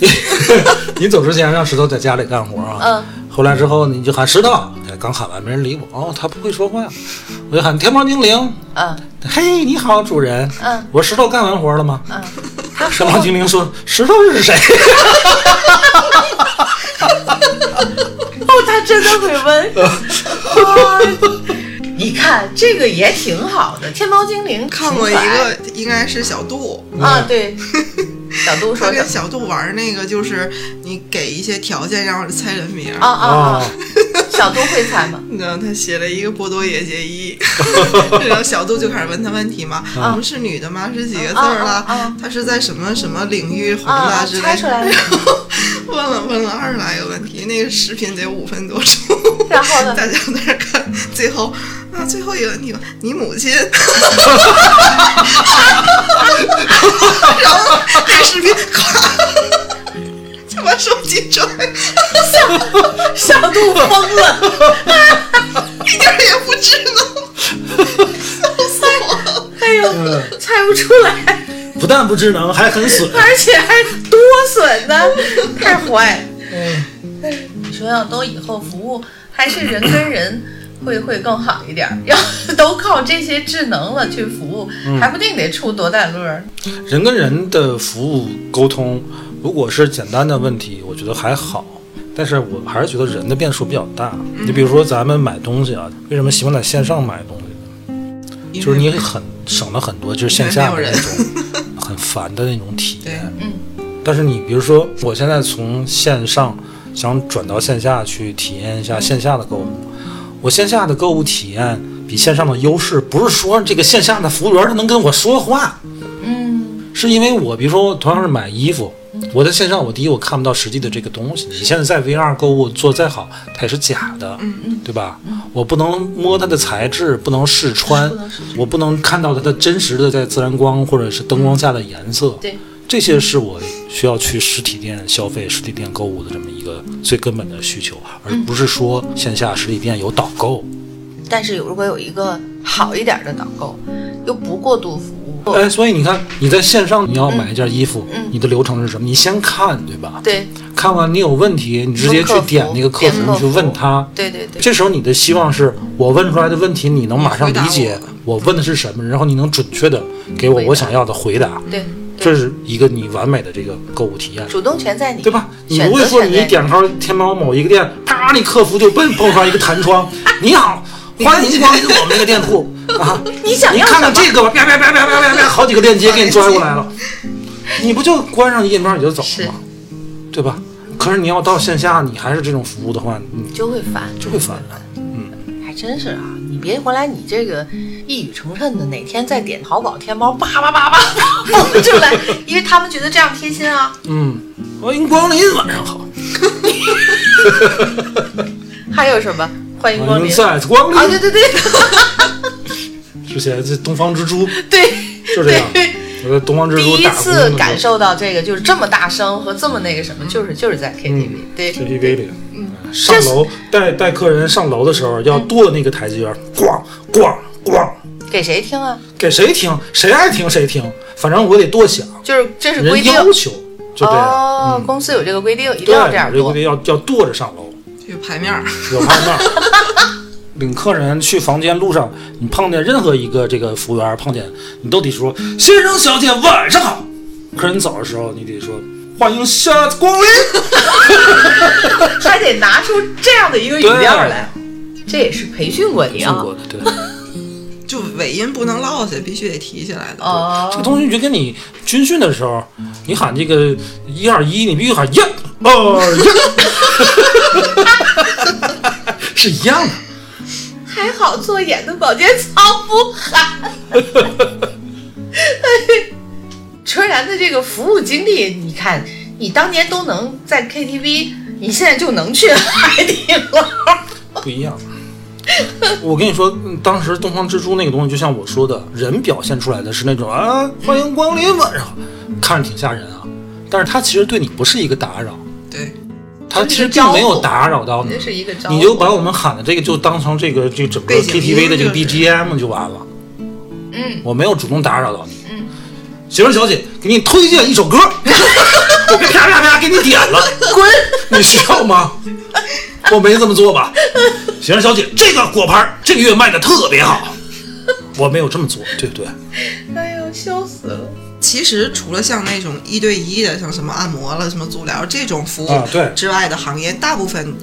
(laughs) 你走之前让石头在家里干活啊，嗯，后来之后你就喊石头，哎，刚喊完没人理我，哦，他不会说话，我就喊天猫精灵，嗯。嘿，你好，主人，嗯。我说石头干完活了吗？嗯，他天猫精灵说石头是谁？哦，他真的会问。哦你看这个也挺好的，天猫精灵看过一个，应该是小杜，啊，对，(laughs) 小杜说？他跟小杜玩那个，就是你给一些条件让我猜人名。啊啊啊！(laughs) 小杜会猜吗？你知道他写了一个波多野结衣，(laughs) 然后小杜就开始问他问题嘛，我们是女的吗？是几个字儿啊了啊啊？她是在什么什么领域红！的之类猜出来了问了问了二十来个问题，那个视频得五分多钟。然后呢大家在那看，最后啊，最后一个问题吧，你母亲。(laughs) 然后那个视频咵就把手机拽，小杜疯了，一点儿也不智能，笑死我了。哎呦，猜不出来，不但不智能，还很损。而且还多损呢，太坏。你说要都以后服务还是人跟人会会更好一点儿，要都靠这些智能了去服务，还不定得出多大乐儿。人跟人的服务沟通，如果是简单的问题，我觉得还好。但是我还是觉得人的变数比较大。你比如说咱们买东西啊，为什么喜欢在线上买东西呢？就是你很省了很多，就是线下的那种 (laughs) 很烦的那种体验。嗯但是你比如说，我现在从线上想转到线下去体验一下线下的购物，我线下的购物体验比线上的优势，不是说这个线下的服务员他能跟我说话，嗯。是因为我比如说同样是买衣服，我在线上我第一我看不到实际的这个东西，你现在在 VR 购物做再好，它也是假的，嗯嗯。对吧？我不能摸它的材质，不能试穿。我不能看到它的真实的在自然光或者是灯光下的颜色，对，这些是我需要去实体店消费、实体店购物的这么一个最根本的需求，而不是说线下实体店有导购。但是有如果有一个好一点的导购，又不过度服务，哎，所以你看，你在线上你要买一件衣服，嗯你的流程是什么？你先看，对吧？对看完你有问题，你直接去点那个客服，你去问他。对对对，这时候你的希望是我问出来的问题，你能马上理解我问的是什么，然后你能准确的给我我想要的回答。对，这是一个你完美的这个购物体验，主动权在你，对吧？你不会说你点开天猫某一个店，啪，你客服就蹦蹦出来一个弹窗，你好，欢迎光临我们这个店铺 (laughs) 啊！你想要什么？看看这个吧，啪啪啪啪啪啪啪，好几个链接给你拽过来了，你不就关上页面你就走了吗？对吧？可是你要到线下，你还是这种服务的话，你就会烦，就会烦真是啊！你别回来，你这个一语成谶的，哪天再点淘宝、天猫，叭叭叭叭蹦出来，因为他们觉得这样贴心啊。嗯，欢迎光临，晚上好，(laughs) 还有什么？欢迎光临再次光啊！临。对对对之前这东方之珠 (laughs) 对就这样，我在东方之珠第一次感受到这个就是这么大声和这么那个什么，就是就是在 KTV，对 KTV 里，上楼带带客人上楼的时候要跺那个台阶儿，咣咣咣，给谁听啊？给谁听？谁爱听谁听，反正我得多响，就是这是规人定要求就这样。哦，公司有这个规定，一定，要这样有这个得。要要跺着上楼，有牌面儿，有牌面儿。领客人去房间路上，你碰见任何一个这个服务员碰见，你都得说先生小姐晚上好。客人走的时候，你得说欢迎下次光临。(laughs) 还得拿出这样的一个语调来，这也是培训过你啊过。的，对。(laughs) 就尾音不能落下，必须得提起来的。哦，这个东西就跟你军训的时候，你喊这个一二一，你必须喊一二一，(laughs) 是一样的。还好做演的保健操不喊。纯然的这个服务经历，你看，你当年都能在 KTV 你现在就能去海底捞。不一样。我跟你说，嗯当时东方之珠那个东西，就像我说的，人表现出来的是那种啊，欢迎光临晚上，看着挺吓人啊。但是他其实对你不是一个打扰，对，他其实并没有打扰到你，是一个，你就把我们喊的这个就当成这个这整个 KTV 的这个 BGM 就完了。嗯，我没有主动打扰到你。嗯，媳妇儿小姐，给你推荐一首歌，(laughs) 我给啪啪啪给你点了，滚！你需要吗？我没这么做吧？媳妇儿小姐，这个果盘儿这个月卖的特别好，我没有这么做，对不对？哎呦，笑死了。其实除了像那种一对一的，像什么按摩了、什么足疗这种服务之外的行业，大部分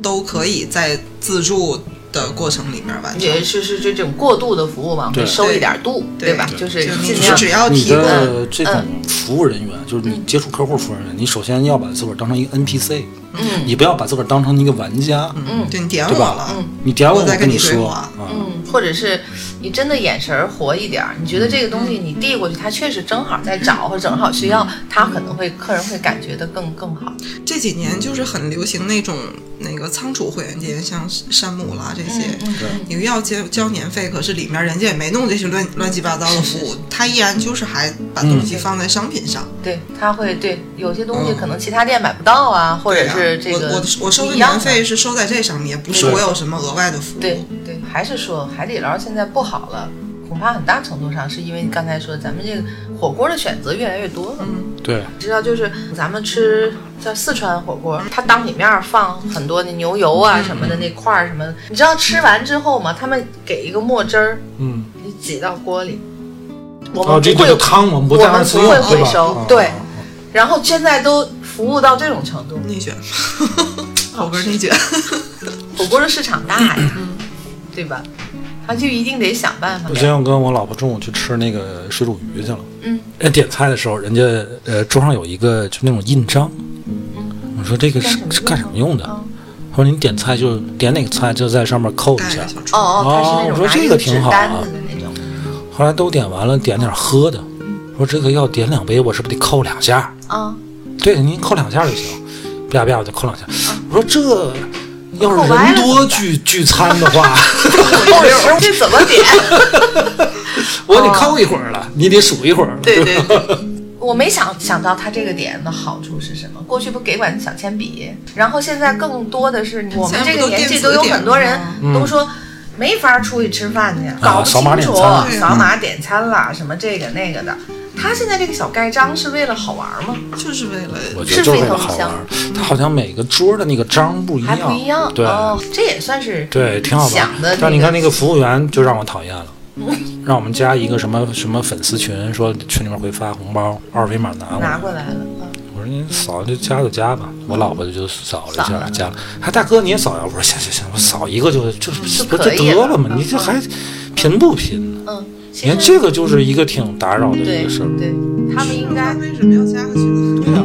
都可以在自助的过程里面完成。也是是这种过度的服务嘛，对。会收一点度，对吧？对。就是就你尽量只要你提供的这种嗯服务人员，就是你接触客户服务人员，你首先要把自个儿当成一个 NPC，嗯。你不要把自个儿当成一个玩家，嗯。对你点我了，你点我，我再跟你说嗯，或者是你真的眼神儿活一点儿，你觉得这个东西你递过去，他确实正好在找或者正好需要，他可能会客人会感觉的更更好。这几年就是很流行那种那个仓储会员店，像山姆啦这些，嗯你要交交年费，可是里面人家也没弄这些乱乱七八糟的服务，他依然就是还把东西放在商品上。对，他会对有些东西嗯可能其他店买不到啊，或者是这个我我我收的年费是收在这上面，不是我有什么额外的服务。对对，还是说海底捞现在不好了，恐怕很大程度上是因为你刚才说咱们这个火锅的选择越来越多了。嗯，对，你知道，就是咱们吃叫四川火锅，它当里面放很多的牛油啊什么的那块儿什么的，你知道吃完之后嘛？他们给一个墨汁儿，嗯，你挤到锅里，我们不会这个汤我们不我们再二次用，不会回收啊对然后现在都服务到这种程度，内卷，(laughs) 火锅内卷。火锅的市场大呀，对吧？他就一定得想办法我。今天我跟我老婆中午去吃那个水煮鱼去了。嗯，人点菜的时候，人家呃桌上有一个就那种印章。我说这个是干什么是干什么用的？嗯他说你点菜就点哪个菜就在上面扣一下哦，我说这个挺好啊。后来都点完了，点点喝的。说这个要点两杯，我是不是得扣两下？啊，对，您扣两下就行。啪啪我就扣两下。我说这要是人多聚聚餐的话，(laughs) 这怎么点？(laughs) 我得扣一会儿了，你得数一会儿。对对对，(laughs) 我没想想到他这个点的好处是什么。过去不给管小铅笔，然后现在更多的是我们这个年纪都有很多人嗯都说。没法出去吃饭去，搞不扫码清楚，点餐扫码点餐啦，什么这个那个的。他现在这个小盖章是为了好玩吗？就是为了我觉得就是为了好玩他。好像每个桌的那个章不一还样，不一样，对、哦，这也算是对，挺好玩想的儿。但你看那个个服务员就让我讨厌了，让我们加一个什么什么粉丝群，说群里面会发红包，二维码拿过来。拿过来了，嗯我说你扫就加就加吧，我老婆就扫了一下，加了。还大哥你也扫呀？我说行行行，我扫一个就就就不就得了嘛，你这还贫不贫？嗯，其你看实这个就是一个挺打扰的一个事儿。对，他们应该为什么要加个群？对呀、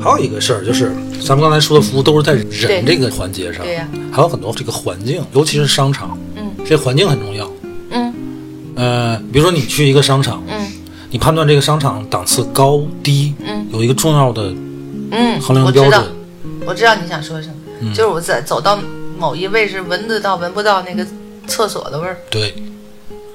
还有一个事儿就是，咱们刚才说的服务都是在人这个环节上，对呀还有很多这个环境，尤其是商场，嗯这环境很重要。嗯呃，比如说你去一个商场，嗯你判断这个商场档次高低，嗯有一个重要的嗯，衡量我知道标准。我知道你想说什么，嗯就是我在走到某一位是，闻得到闻不到那个厕所的味儿。对，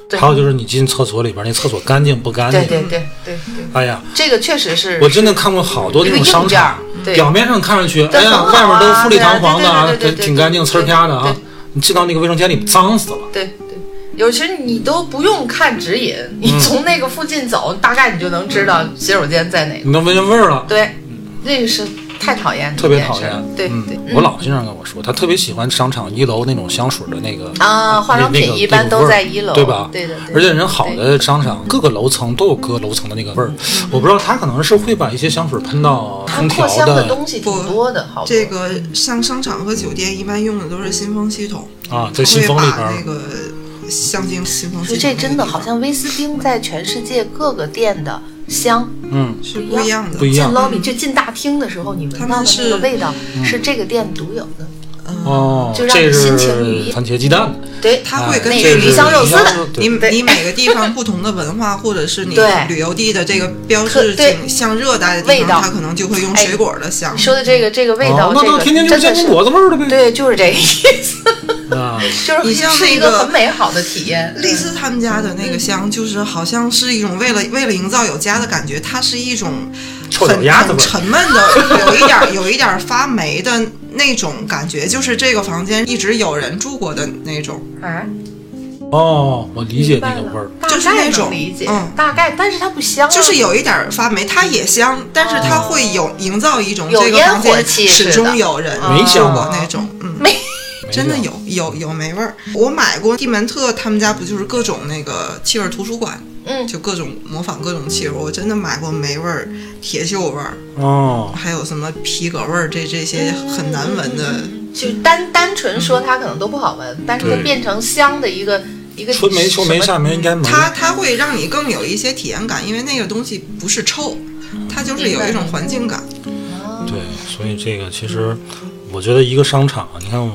对。还有就是你进厕所里边，那厕所干净不干净？对对对对对，哎呀，这个确实是我真的看过好多那种商场，对。表面上看上去，哎呀，外面都啊富丽堂皇的啊，挺干净，呲儿啪的啊。你进到那个卫生间里，脏死了。对对，有时你都不用看指引，你嗯。从那个附近走，大概你就能知道洗手间在哪个。你能闻见味儿了，对，那个是太讨厌特别讨厌。嗯对对，我姥姥经常跟我说，她特别喜欢商场一楼那种香水的那个啊，化妆品一般都在一楼，对吧？对的，而且人好的商场，各个楼层都有各楼层的那个味儿。我不知道他可能是会把一些香水喷到它空调扩香的的东西挺多的，这个像商场和酒店一般用的都是新风系统，啊，在新风里边那个香精新风系统这真的好像威斯汀在全世界各个店的香嗯，是不一样的，不一样。进 lobby 就进大厅的时候，你闻到的那个味道是这个店独有的。哦，就让心情愉悦是番茄鸡蛋，对，它会哎根据那个鱼香肉丝的你你每个地方不同的文化，或者是你旅游地的这个标志可对景，像热带的地味道方，它可能就会用哎水果的香你。说的这个这个味道，哦，那这个那天天就是煎饼真的是果子味儿的呗。对，就是这个意思，(laughs) 啊，就是你像是一那个个很美好的体验。(laughs) 丽丝他们家的那个香，就是好像是一种为了为了营造有家的感觉，它是一种臭脚很很丫子味。沉闷的，有一点儿有一点儿发霉的那种感觉，就是这个房间一直有人住过的那种。啊，哦，我理解那个味儿。就是那种理解，嗯大概，但是它不香啊，就是有一点儿发霉，它也香，但是它会有营造一种这个房间始终有人没香过啊那种，嗯，没真的有有有霉味儿。我买过蒂门特他们家不就是各种那个气味图书馆，嗯，就各种模仿各种气味，我真的买过霉味儿、铁锈味儿，哦，还有什么皮革味儿，这这些很难闻的。就单单纯说它可能都不好闻，但是它变成香的一个一个春梅秋梅什么夏梅应该没。它它会让你更有一些体验感，因为那个东西不是臭，它就是有一种环境感。对，所以这个其实，我觉得一个商场，你看我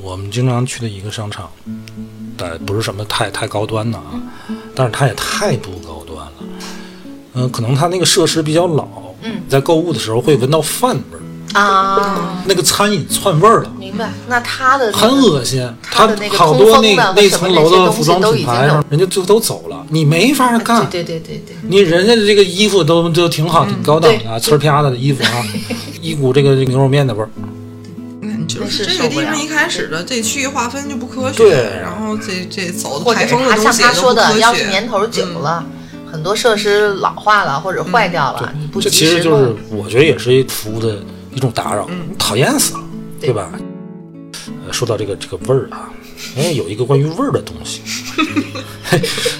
我们经常去的一个商场，但不是什么太太高端的啊，但是它也太不高端了。嗯、可能它那个设施比较老，嗯，在购物的时候会闻到饭味儿，啊，那个餐饮串味儿了。明白？那它的很恶心，它的那个好多那那层楼的服装品牌，人家就都走了，你没法干。对对对对对，你人家的这个衣服都都挺好，挺高档的啊，呲儿啪的的衣服啊，(laughs) 一股这个这个牛肉面的味儿。嗯，就是是这个地方一开始的这区域划分就不科学，对。然后这这走的排是像风的东西也他说的，都不科学。要是年头久了，很多设施老化了或者坏掉了，你不这及时其实就是，我觉得也是一服务的一种打扰，讨厌死了，对。对吧？呃，说到这个这个味儿啊，哎，有一个关于味儿的东西，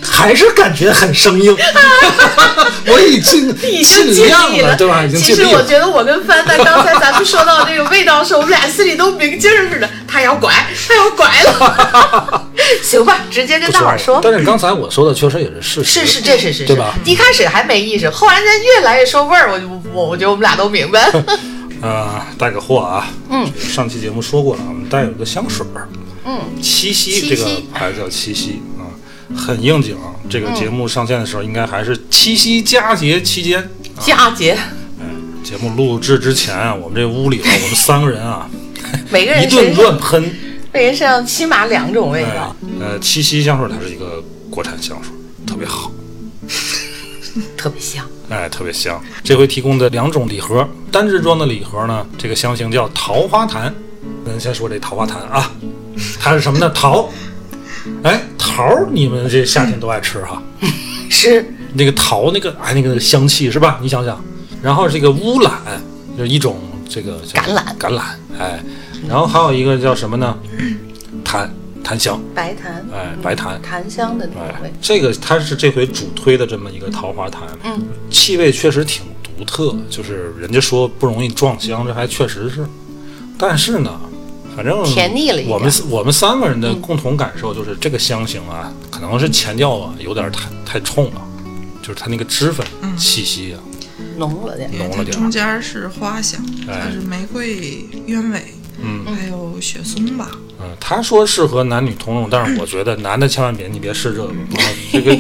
还是感觉很生硬。(laughs) 我已经尽量了，对吧？已经其实我尽力了。觉得我跟帆在刚才咱们说到这个味道的时候，我们俩心里都明镜儿似的，他要拐，他要拐了。(laughs) 行吧，直接跟大伙儿说。但是刚才我说的确实也是事实，是是，这是是是，对吧？一开始还没意识，后来人越来越说味儿，我就我我觉得我们俩都明白。啊，(laughs) 带个货啊，嗯，上期节目说过了，我们带有个香水儿，嗯，七夕这个牌子叫七夕啊，很应景。这个节目上线的时候，应该还是七夕佳节期间。佳节，节目录制之前啊，我们这屋里啊，我们三个人啊，(laughs) 每个人一顿乱喷。每人身上起码两种味哎道，，呃，七夕香水它是一个国产香水，特别好，(laughs) 特别香。哎，特别香。这回提供的两种礼盒，单支装的礼盒呢，这个香型叫桃花檀。咱先说这桃花檀啊，它是什么呢？桃。哎，桃儿你们这夏天都爱吃哈。(laughs) 是。那个桃那个哎那个香气是吧？你想想，然后这个乌榄就是一种这个叫橄榄。橄榄哎，然后还有一个叫什么呢？檀檀香。白檀，哎白檀。檀香的那味，，这个它是这回主推的这么一个桃花檀，嗯，气味确实挺独特，就是人家说不容易撞香，这还确实是，但是呢。反正甜腻了一点我们我们三个人的共同感受就是这个香型啊，可能是前调啊有点太太冲了，就是它那个脂粉气息啊，浓了点。浓了点中间是花香，哎它是玫瑰、鸢尾，嗯还有雪松吧。嗯，他说适合男女通用，但是我觉得男的千万别，你别试这个，啊 (laughs) 这个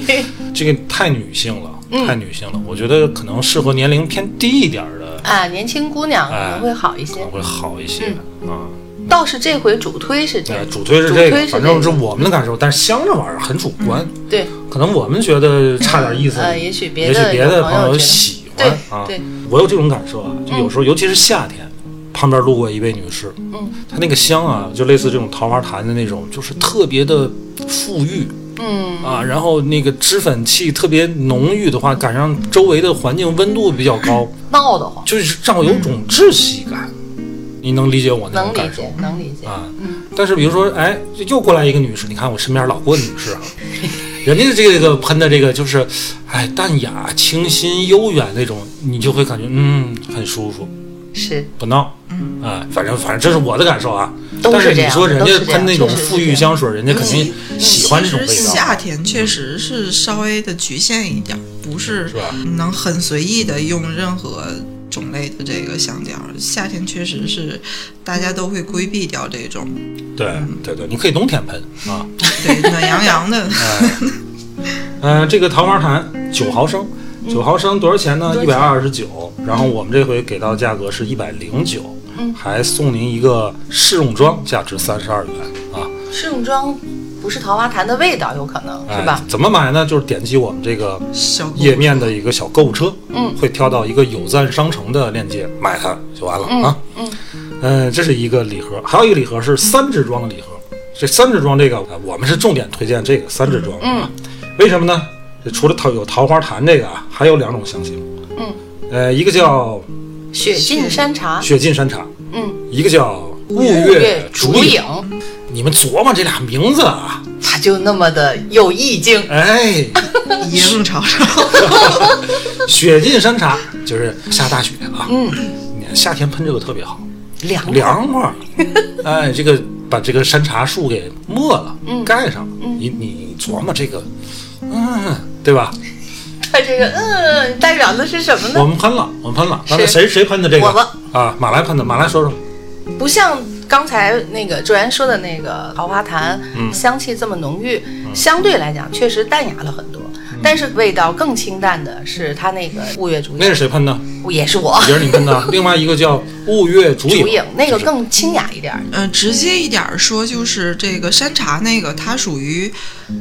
这个太女性了，太女性了。我觉得可能适合年龄偏低一点儿的，啊，年轻姑娘可能会好一些可能。会好一些啊。倒是这回主推是这，个，主推是这个，反正是我们的感受。但是香这玩意儿很主观，对，可能我们觉得差点意思，呃，也许别也许的别的朋友喜对欢啊。对，我有这种感受啊，就有时候，尤其是夏天，旁边路过一位女士，嗯，她那个香啊，就类似这种桃花潭的那种，就是特别的馥郁嗯，啊，然后那个脂粉气特别浓郁的话，赶上周围的环境温度比较高，闹得慌，就是让我有种窒息感。你能理解我那种感受能理解，能理解。啊？但是比如说，哎，又过来一个女士，你看我身边老过女士啊，人家这个喷的这个就是，哎，淡雅、清新、悠远那种，你就会感觉嗯很舒服，是，不闹，嗯，哎，反正反正这是我的感受啊。都但是你是这样说人家喷那种馥郁香水，人家肯定喜欢这种味其实道，夏天确实是稍微的局限一点，不是？能很随意的用任何种类的这个香调。夏天确实是大家都会规避掉这种，对对对，你可以冬天喷啊。对，暖洋洋的。嗯、(laughs) 这个桃花潭九毫升，九毫升多少钱呢？一百二十九。然后我们这回给到价格是一百零九，嗯还送您一个试用装，价值三十二元啊。试用装不是桃花潭的味道，有可能哎是吧？怎么买呢？就是点击我们这个页面的一个小购物车，嗯，会跳到一个有赞商城的链接，买它就完了、啊。嗯嗯，这是一个礼盒，还有一个礼盒是三支装的礼盒。这三支装这个，呃我们是重点推荐这个三支装啊。为什么呢？这除了桃有桃花潭这个啊，还有两种香型。嗯，呃，一个叫雪尽山茶，雪尽山茶，嗯，一个叫雾月月竹影。你们琢磨这俩名字啊，它就那么的有意境。哎，迎朝朝，(laughs) 雪尽山茶就是下大雪啊，嗯，你看夏天喷这个特别好，凉凉快。儿。(laughs) 哎，这个把这个山茶树给没了，嗯。盖上，你你琢磨这个，嗯，对吧？它这个嗯代表的是什么呢？我们喷了，我们喷了，刚才谁谁喷的这个？我们啊，马来喷的，马来说说。不像刚才那个周然说的那个桃花潭，嗯香气这么浓郁，相对来讲确实淡雅了很多。嗯但是味道更清淡的是它那个雾月竹影那是，谁喷的？也是我也是你喷的。(laughs) 另外一个叫雾月竹影竹影，那个更清雅一点儿。嗯，直接一点儿说，就是这个山茶那个，它属于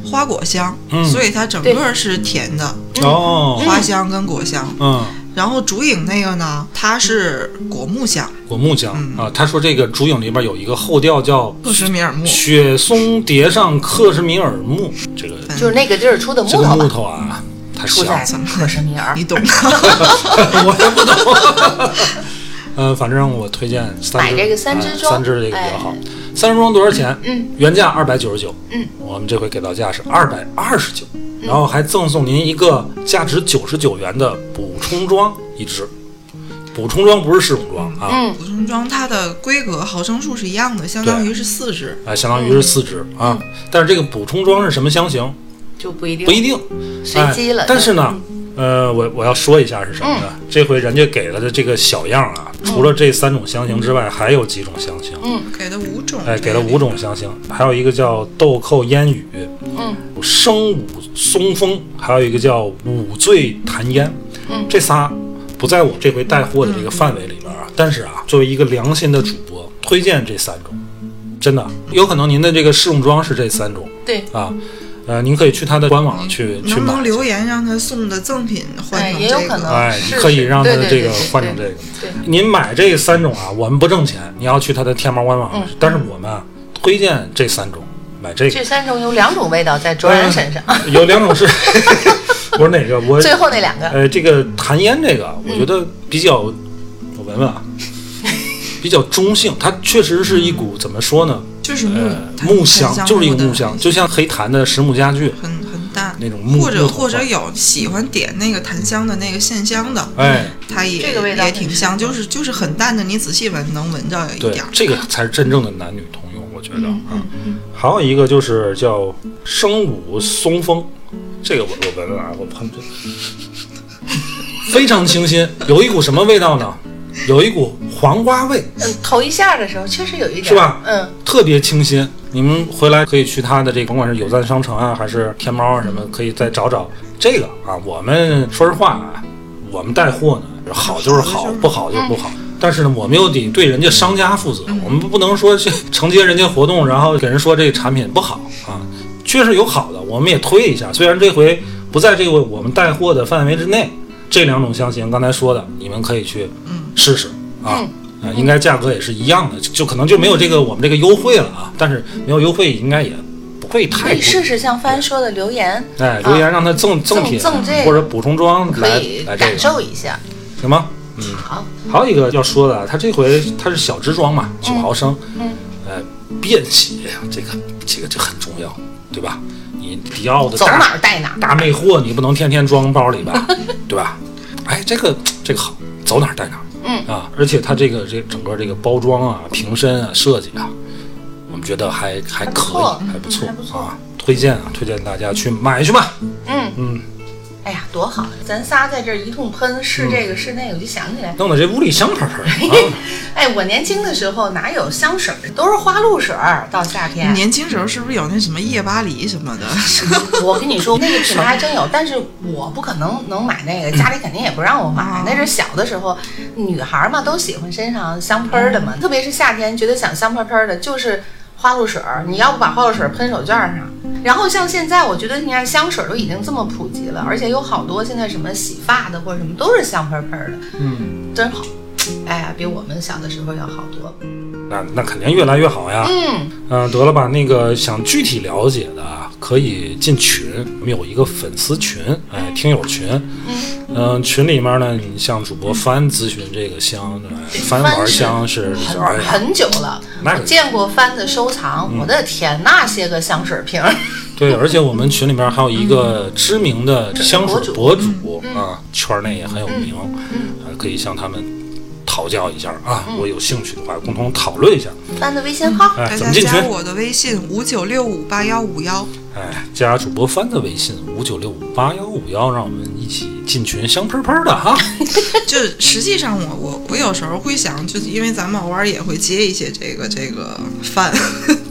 花果香，嗯所以它整个是甜的，哦，花香跟果香。嗯，然后竹影那个呢，它是果木香，果木香嗯啊。他说这个竹影里边有一个后调叫克什米尔木。雪松叠上克什米尔木，这个就是那个地儿出的木这个木头啊，它出在香，克什米尔你。懂吗，我也不懂。呃，反正我推荐三支，买这个三支哎装三支这个比较好哎。三支装多少钱？嗯，原价二百九十九，嗯，我们这回给到价是二百二十九，然后还赠送您一个价值九十九元的补充装一支。补充装不是试用装啊，嗯，补充装它的规格毫升数是一样的，相当于是四支。哎，相当于是四支啊。但是这个补充装是什么香型就不一定不一定，随机了哎。但是呢，呃，我我要说一下是什么呢？嗯这回人家给了的这个小样啊，除了这三种香型之外，还有几种香型。嗯给了五种，哎，给了五种香型，还有一个叫豆蔻烟雨，嗯，生武松风，还有一个叫五醉檀烟。嗯这仨不在我这回带货的这个范围里边啊。但是啊，作为一个良心的主播，推荐这三种，真的有可能您的这个试用装是这三种对，啊。呃，您可以去他的官网去去买能不能。留言让他送的赠品换哎成这个？也有可能哎，你可以让他的这个换成这个。对，您买这三种啊，我们不挣钱，你要去他的天猫官网。嗯但是我们啊，推荐这三种，买这个。这三种有两种味道在卓然身上，有两种是，(laughs) 我是哪个？我最后那两个呃，这个檀烟这个，我觉得比较，我闻闻啊，(laughs) 比较中性。它确实是一股怎么说呢？就是木呃，木香，就是一个木香，就像黑檀的实木家具很很淡那种木或者或者有喜欢点那个檀香的那个线香的，哎，它也这个味道也挺香，就是就是很淡的，你仔细闻能闻着一对点儿，。这个才是真正的男女通用，我觉得嗯啊。还有一个就是叫生武松风，这个我我闻闻啊，我喷喷，(laughs) 非常清新，有一股什么味道呢？有一股黄瓜味，嗯，头一下的时候确实有一点，是吧嗯，特别清新。你们回来可以去他的这个，甭管是有赞商城啊，还是天猫啊什么，可以再找找这个啊。我们说实话啊，我们带货呢，好就是好，不好就是不好。但是呢，我们又得对人家商家负责，我们不能说去承接人家活动，然后给人说这个产品不好啊。确实有好的，我们也推一下。虽然这回不在这个我们带货的范围之内，这两种香型刚才说的，你们可以去试试啊。啊，应该价格也是一样的，就就可能就没有这个我们这个优惠了啊。但是没有优惠，应该也不会可太可。以试试像帆说的留言，哎，留言让他赠赠品或者补充装来来这感受，一下。行吗？嗯，好，还有一个要说的啊，它这回他是小支装嘛，九毫升，嗯，呃，便携呀，这个这个这很重要，对吧？你迪奥的走哪儿带哪儿。大魅惑，你不能天天装包里吧，(laughs) 对吧？哎，这个这个好，走哪儿带哪儿。嗯啊，而且它这个这整个这个包装啊、瓶身啊、设计啊，我们觉得还还可以，错还不错还不错啊，推荐啊，推荐大家去买去吧。嗯嗯，哎呀，多好！咱仨在这儿一通喷，试这个试那个，我就想起来，弄得这屋里香喷喷的啊。哎，我年轻的时候哪有香水儿，都是花露水儿。到夏天，年轻时候是不是有那什么夜巴黎什么的？我跟你说，那个品牌还真有，(laughs) 但是我不可能能买那个，家里肯定也不让我买。那是小的时候，女孩嘛都喜欢身上香喷儿的嘛，特别是夏天觉得想香喷喷的，就是花露水儿。你要不把花露水儿喷手绢上，然后像现在，我觉得你看香水儿都已经这么普及了，而且有好多现在什么洗发的或者什么都是香喷喷的，嗯，真好。哎呀，比我们小的时候要好多。那那肯定越来越好呀。嗯，嗯、得了吧？那个想具体了解的啊，可以进群，我们有一个粉丝群，哎，听友群。嗯、群里面呢，你向主播帆咨询这个香，哎帆玩香是很哎，很久了，我见过帆的收藏，我的天，那些个香水瓶，对，而且我们群里面还有一个知名的香水博主啊，圈内也很有名，呃，可以向他们讨教一下啊。我有兴趣的话，共同讨论一下。帆的微信号，哎，大怎么进群？家加我的微信五九六五八幺五幺。哎，加主播帆的微信五九六五八幺五幺，让我们一起进群，香喷喷的哈。(laughs) 就实际上我，我我有时候会想，就是因为咱们偶尔也会接一些这个这个饭，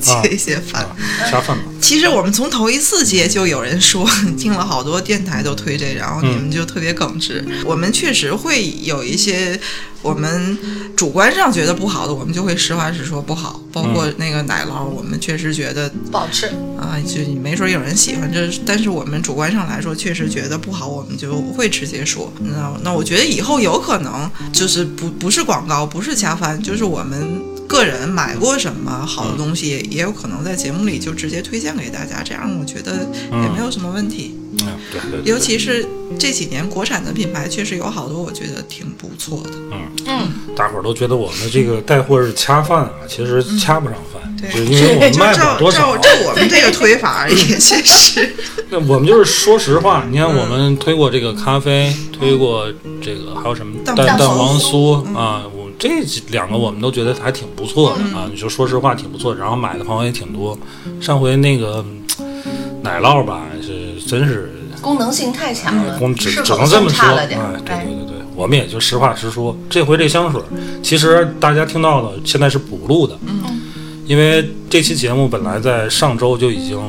接一些饭。啊，下饭吧。其实我们从头一次接就有人说，听了好多电台都推这，然后你们就特别耿直。我们确实会有一些我们主观上觉得不好的，我们就会实话实说不好。包括那个奶酪，我们确实觉得不好吃。啊，就没准有人喜欢这，但是我们主观上来说确实觉得不好，我们就会直接说。那那我觉得以后有可能就是不不是广告，不是恰饭，就是我们个人买过什么好的东西，也有可能在节目里就直接推荐给大家，这样我觉得也没有什么问题。嗯，对对对。尤其是这几年国产的品牌，确实有好多我觉得挺不错的。嗯嗯，大伙儿都觉得我们这个带货是掐饭啊，其实掐不上饭，对就因为 (laughs) 我们卖不了照多少照。照我们这个推法也确 (laughs) 实。(laughs) 那我们就是说实话，你看我们推过这个咖啡，推过这个还有什么蛋蛋蛋黄黄酥啊，我这几两个我们都觉得还挺不错的啊。你就说实话挺不错，然后买的朋友也挺多。上回那个嗯奶酪吧，是真是功能性太强了，功只只能这么说，哎差了点儿。，对对对对，我们也就实话实说。这回这香水，其实大家听到的现在是补录的，嗯，因为这期节目本来在上周就已经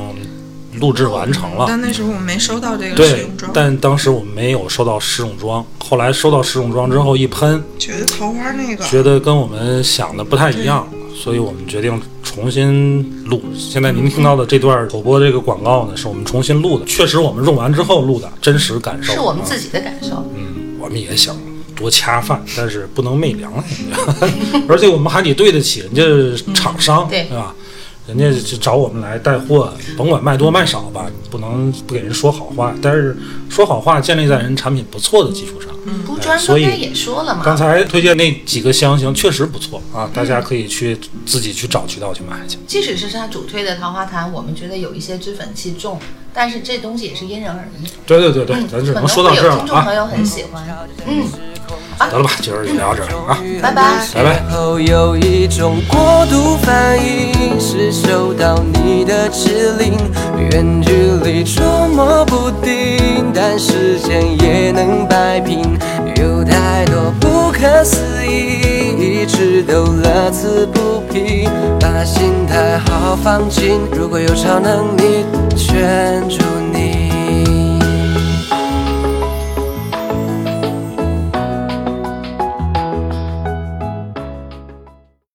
录制完成了，但那时候我没收到这个试对用装，，但当时我们没有收到试用装，后来收到试用装之后一喷，觉得桃花那个觉得跟我们想的不太一样，所以我们决定重新录。现在您听到的这段口播这个广告呢，是我们重新录的，确实我们用完之后录的真实感受，啊是我们自己的感受。嗯，我们也想多恰饭，但是不能昧良心，(laughs) 而且我们还得对得起人家厂商，对吧？人家就找我们来带货，甭管卖多卖少吧，不能不给人说好话。但是说好话建立在人产品不错的基础上。不专所以刚才也说了嘛，刚才推荐那几个香型确实不错啊，大家可以去自己去找渠道去买去。即使是他主推的桃花潭，我们觉得有一些脂粉气重，但是这东西也是因人而异。对对对对，嗯，咱只能可能说到这儿了会有听众朋啊。友很喜欢。嗯，得了吧，今儿就聊到这儿啊，拜拜。拜拜。后有一种过度反应，是收到你的指令，远距离捉摸不定，但时间也能摆平。有太多不可思议，一直都乐此不疲，把心态好好放轻。如果有超能力，圈住你。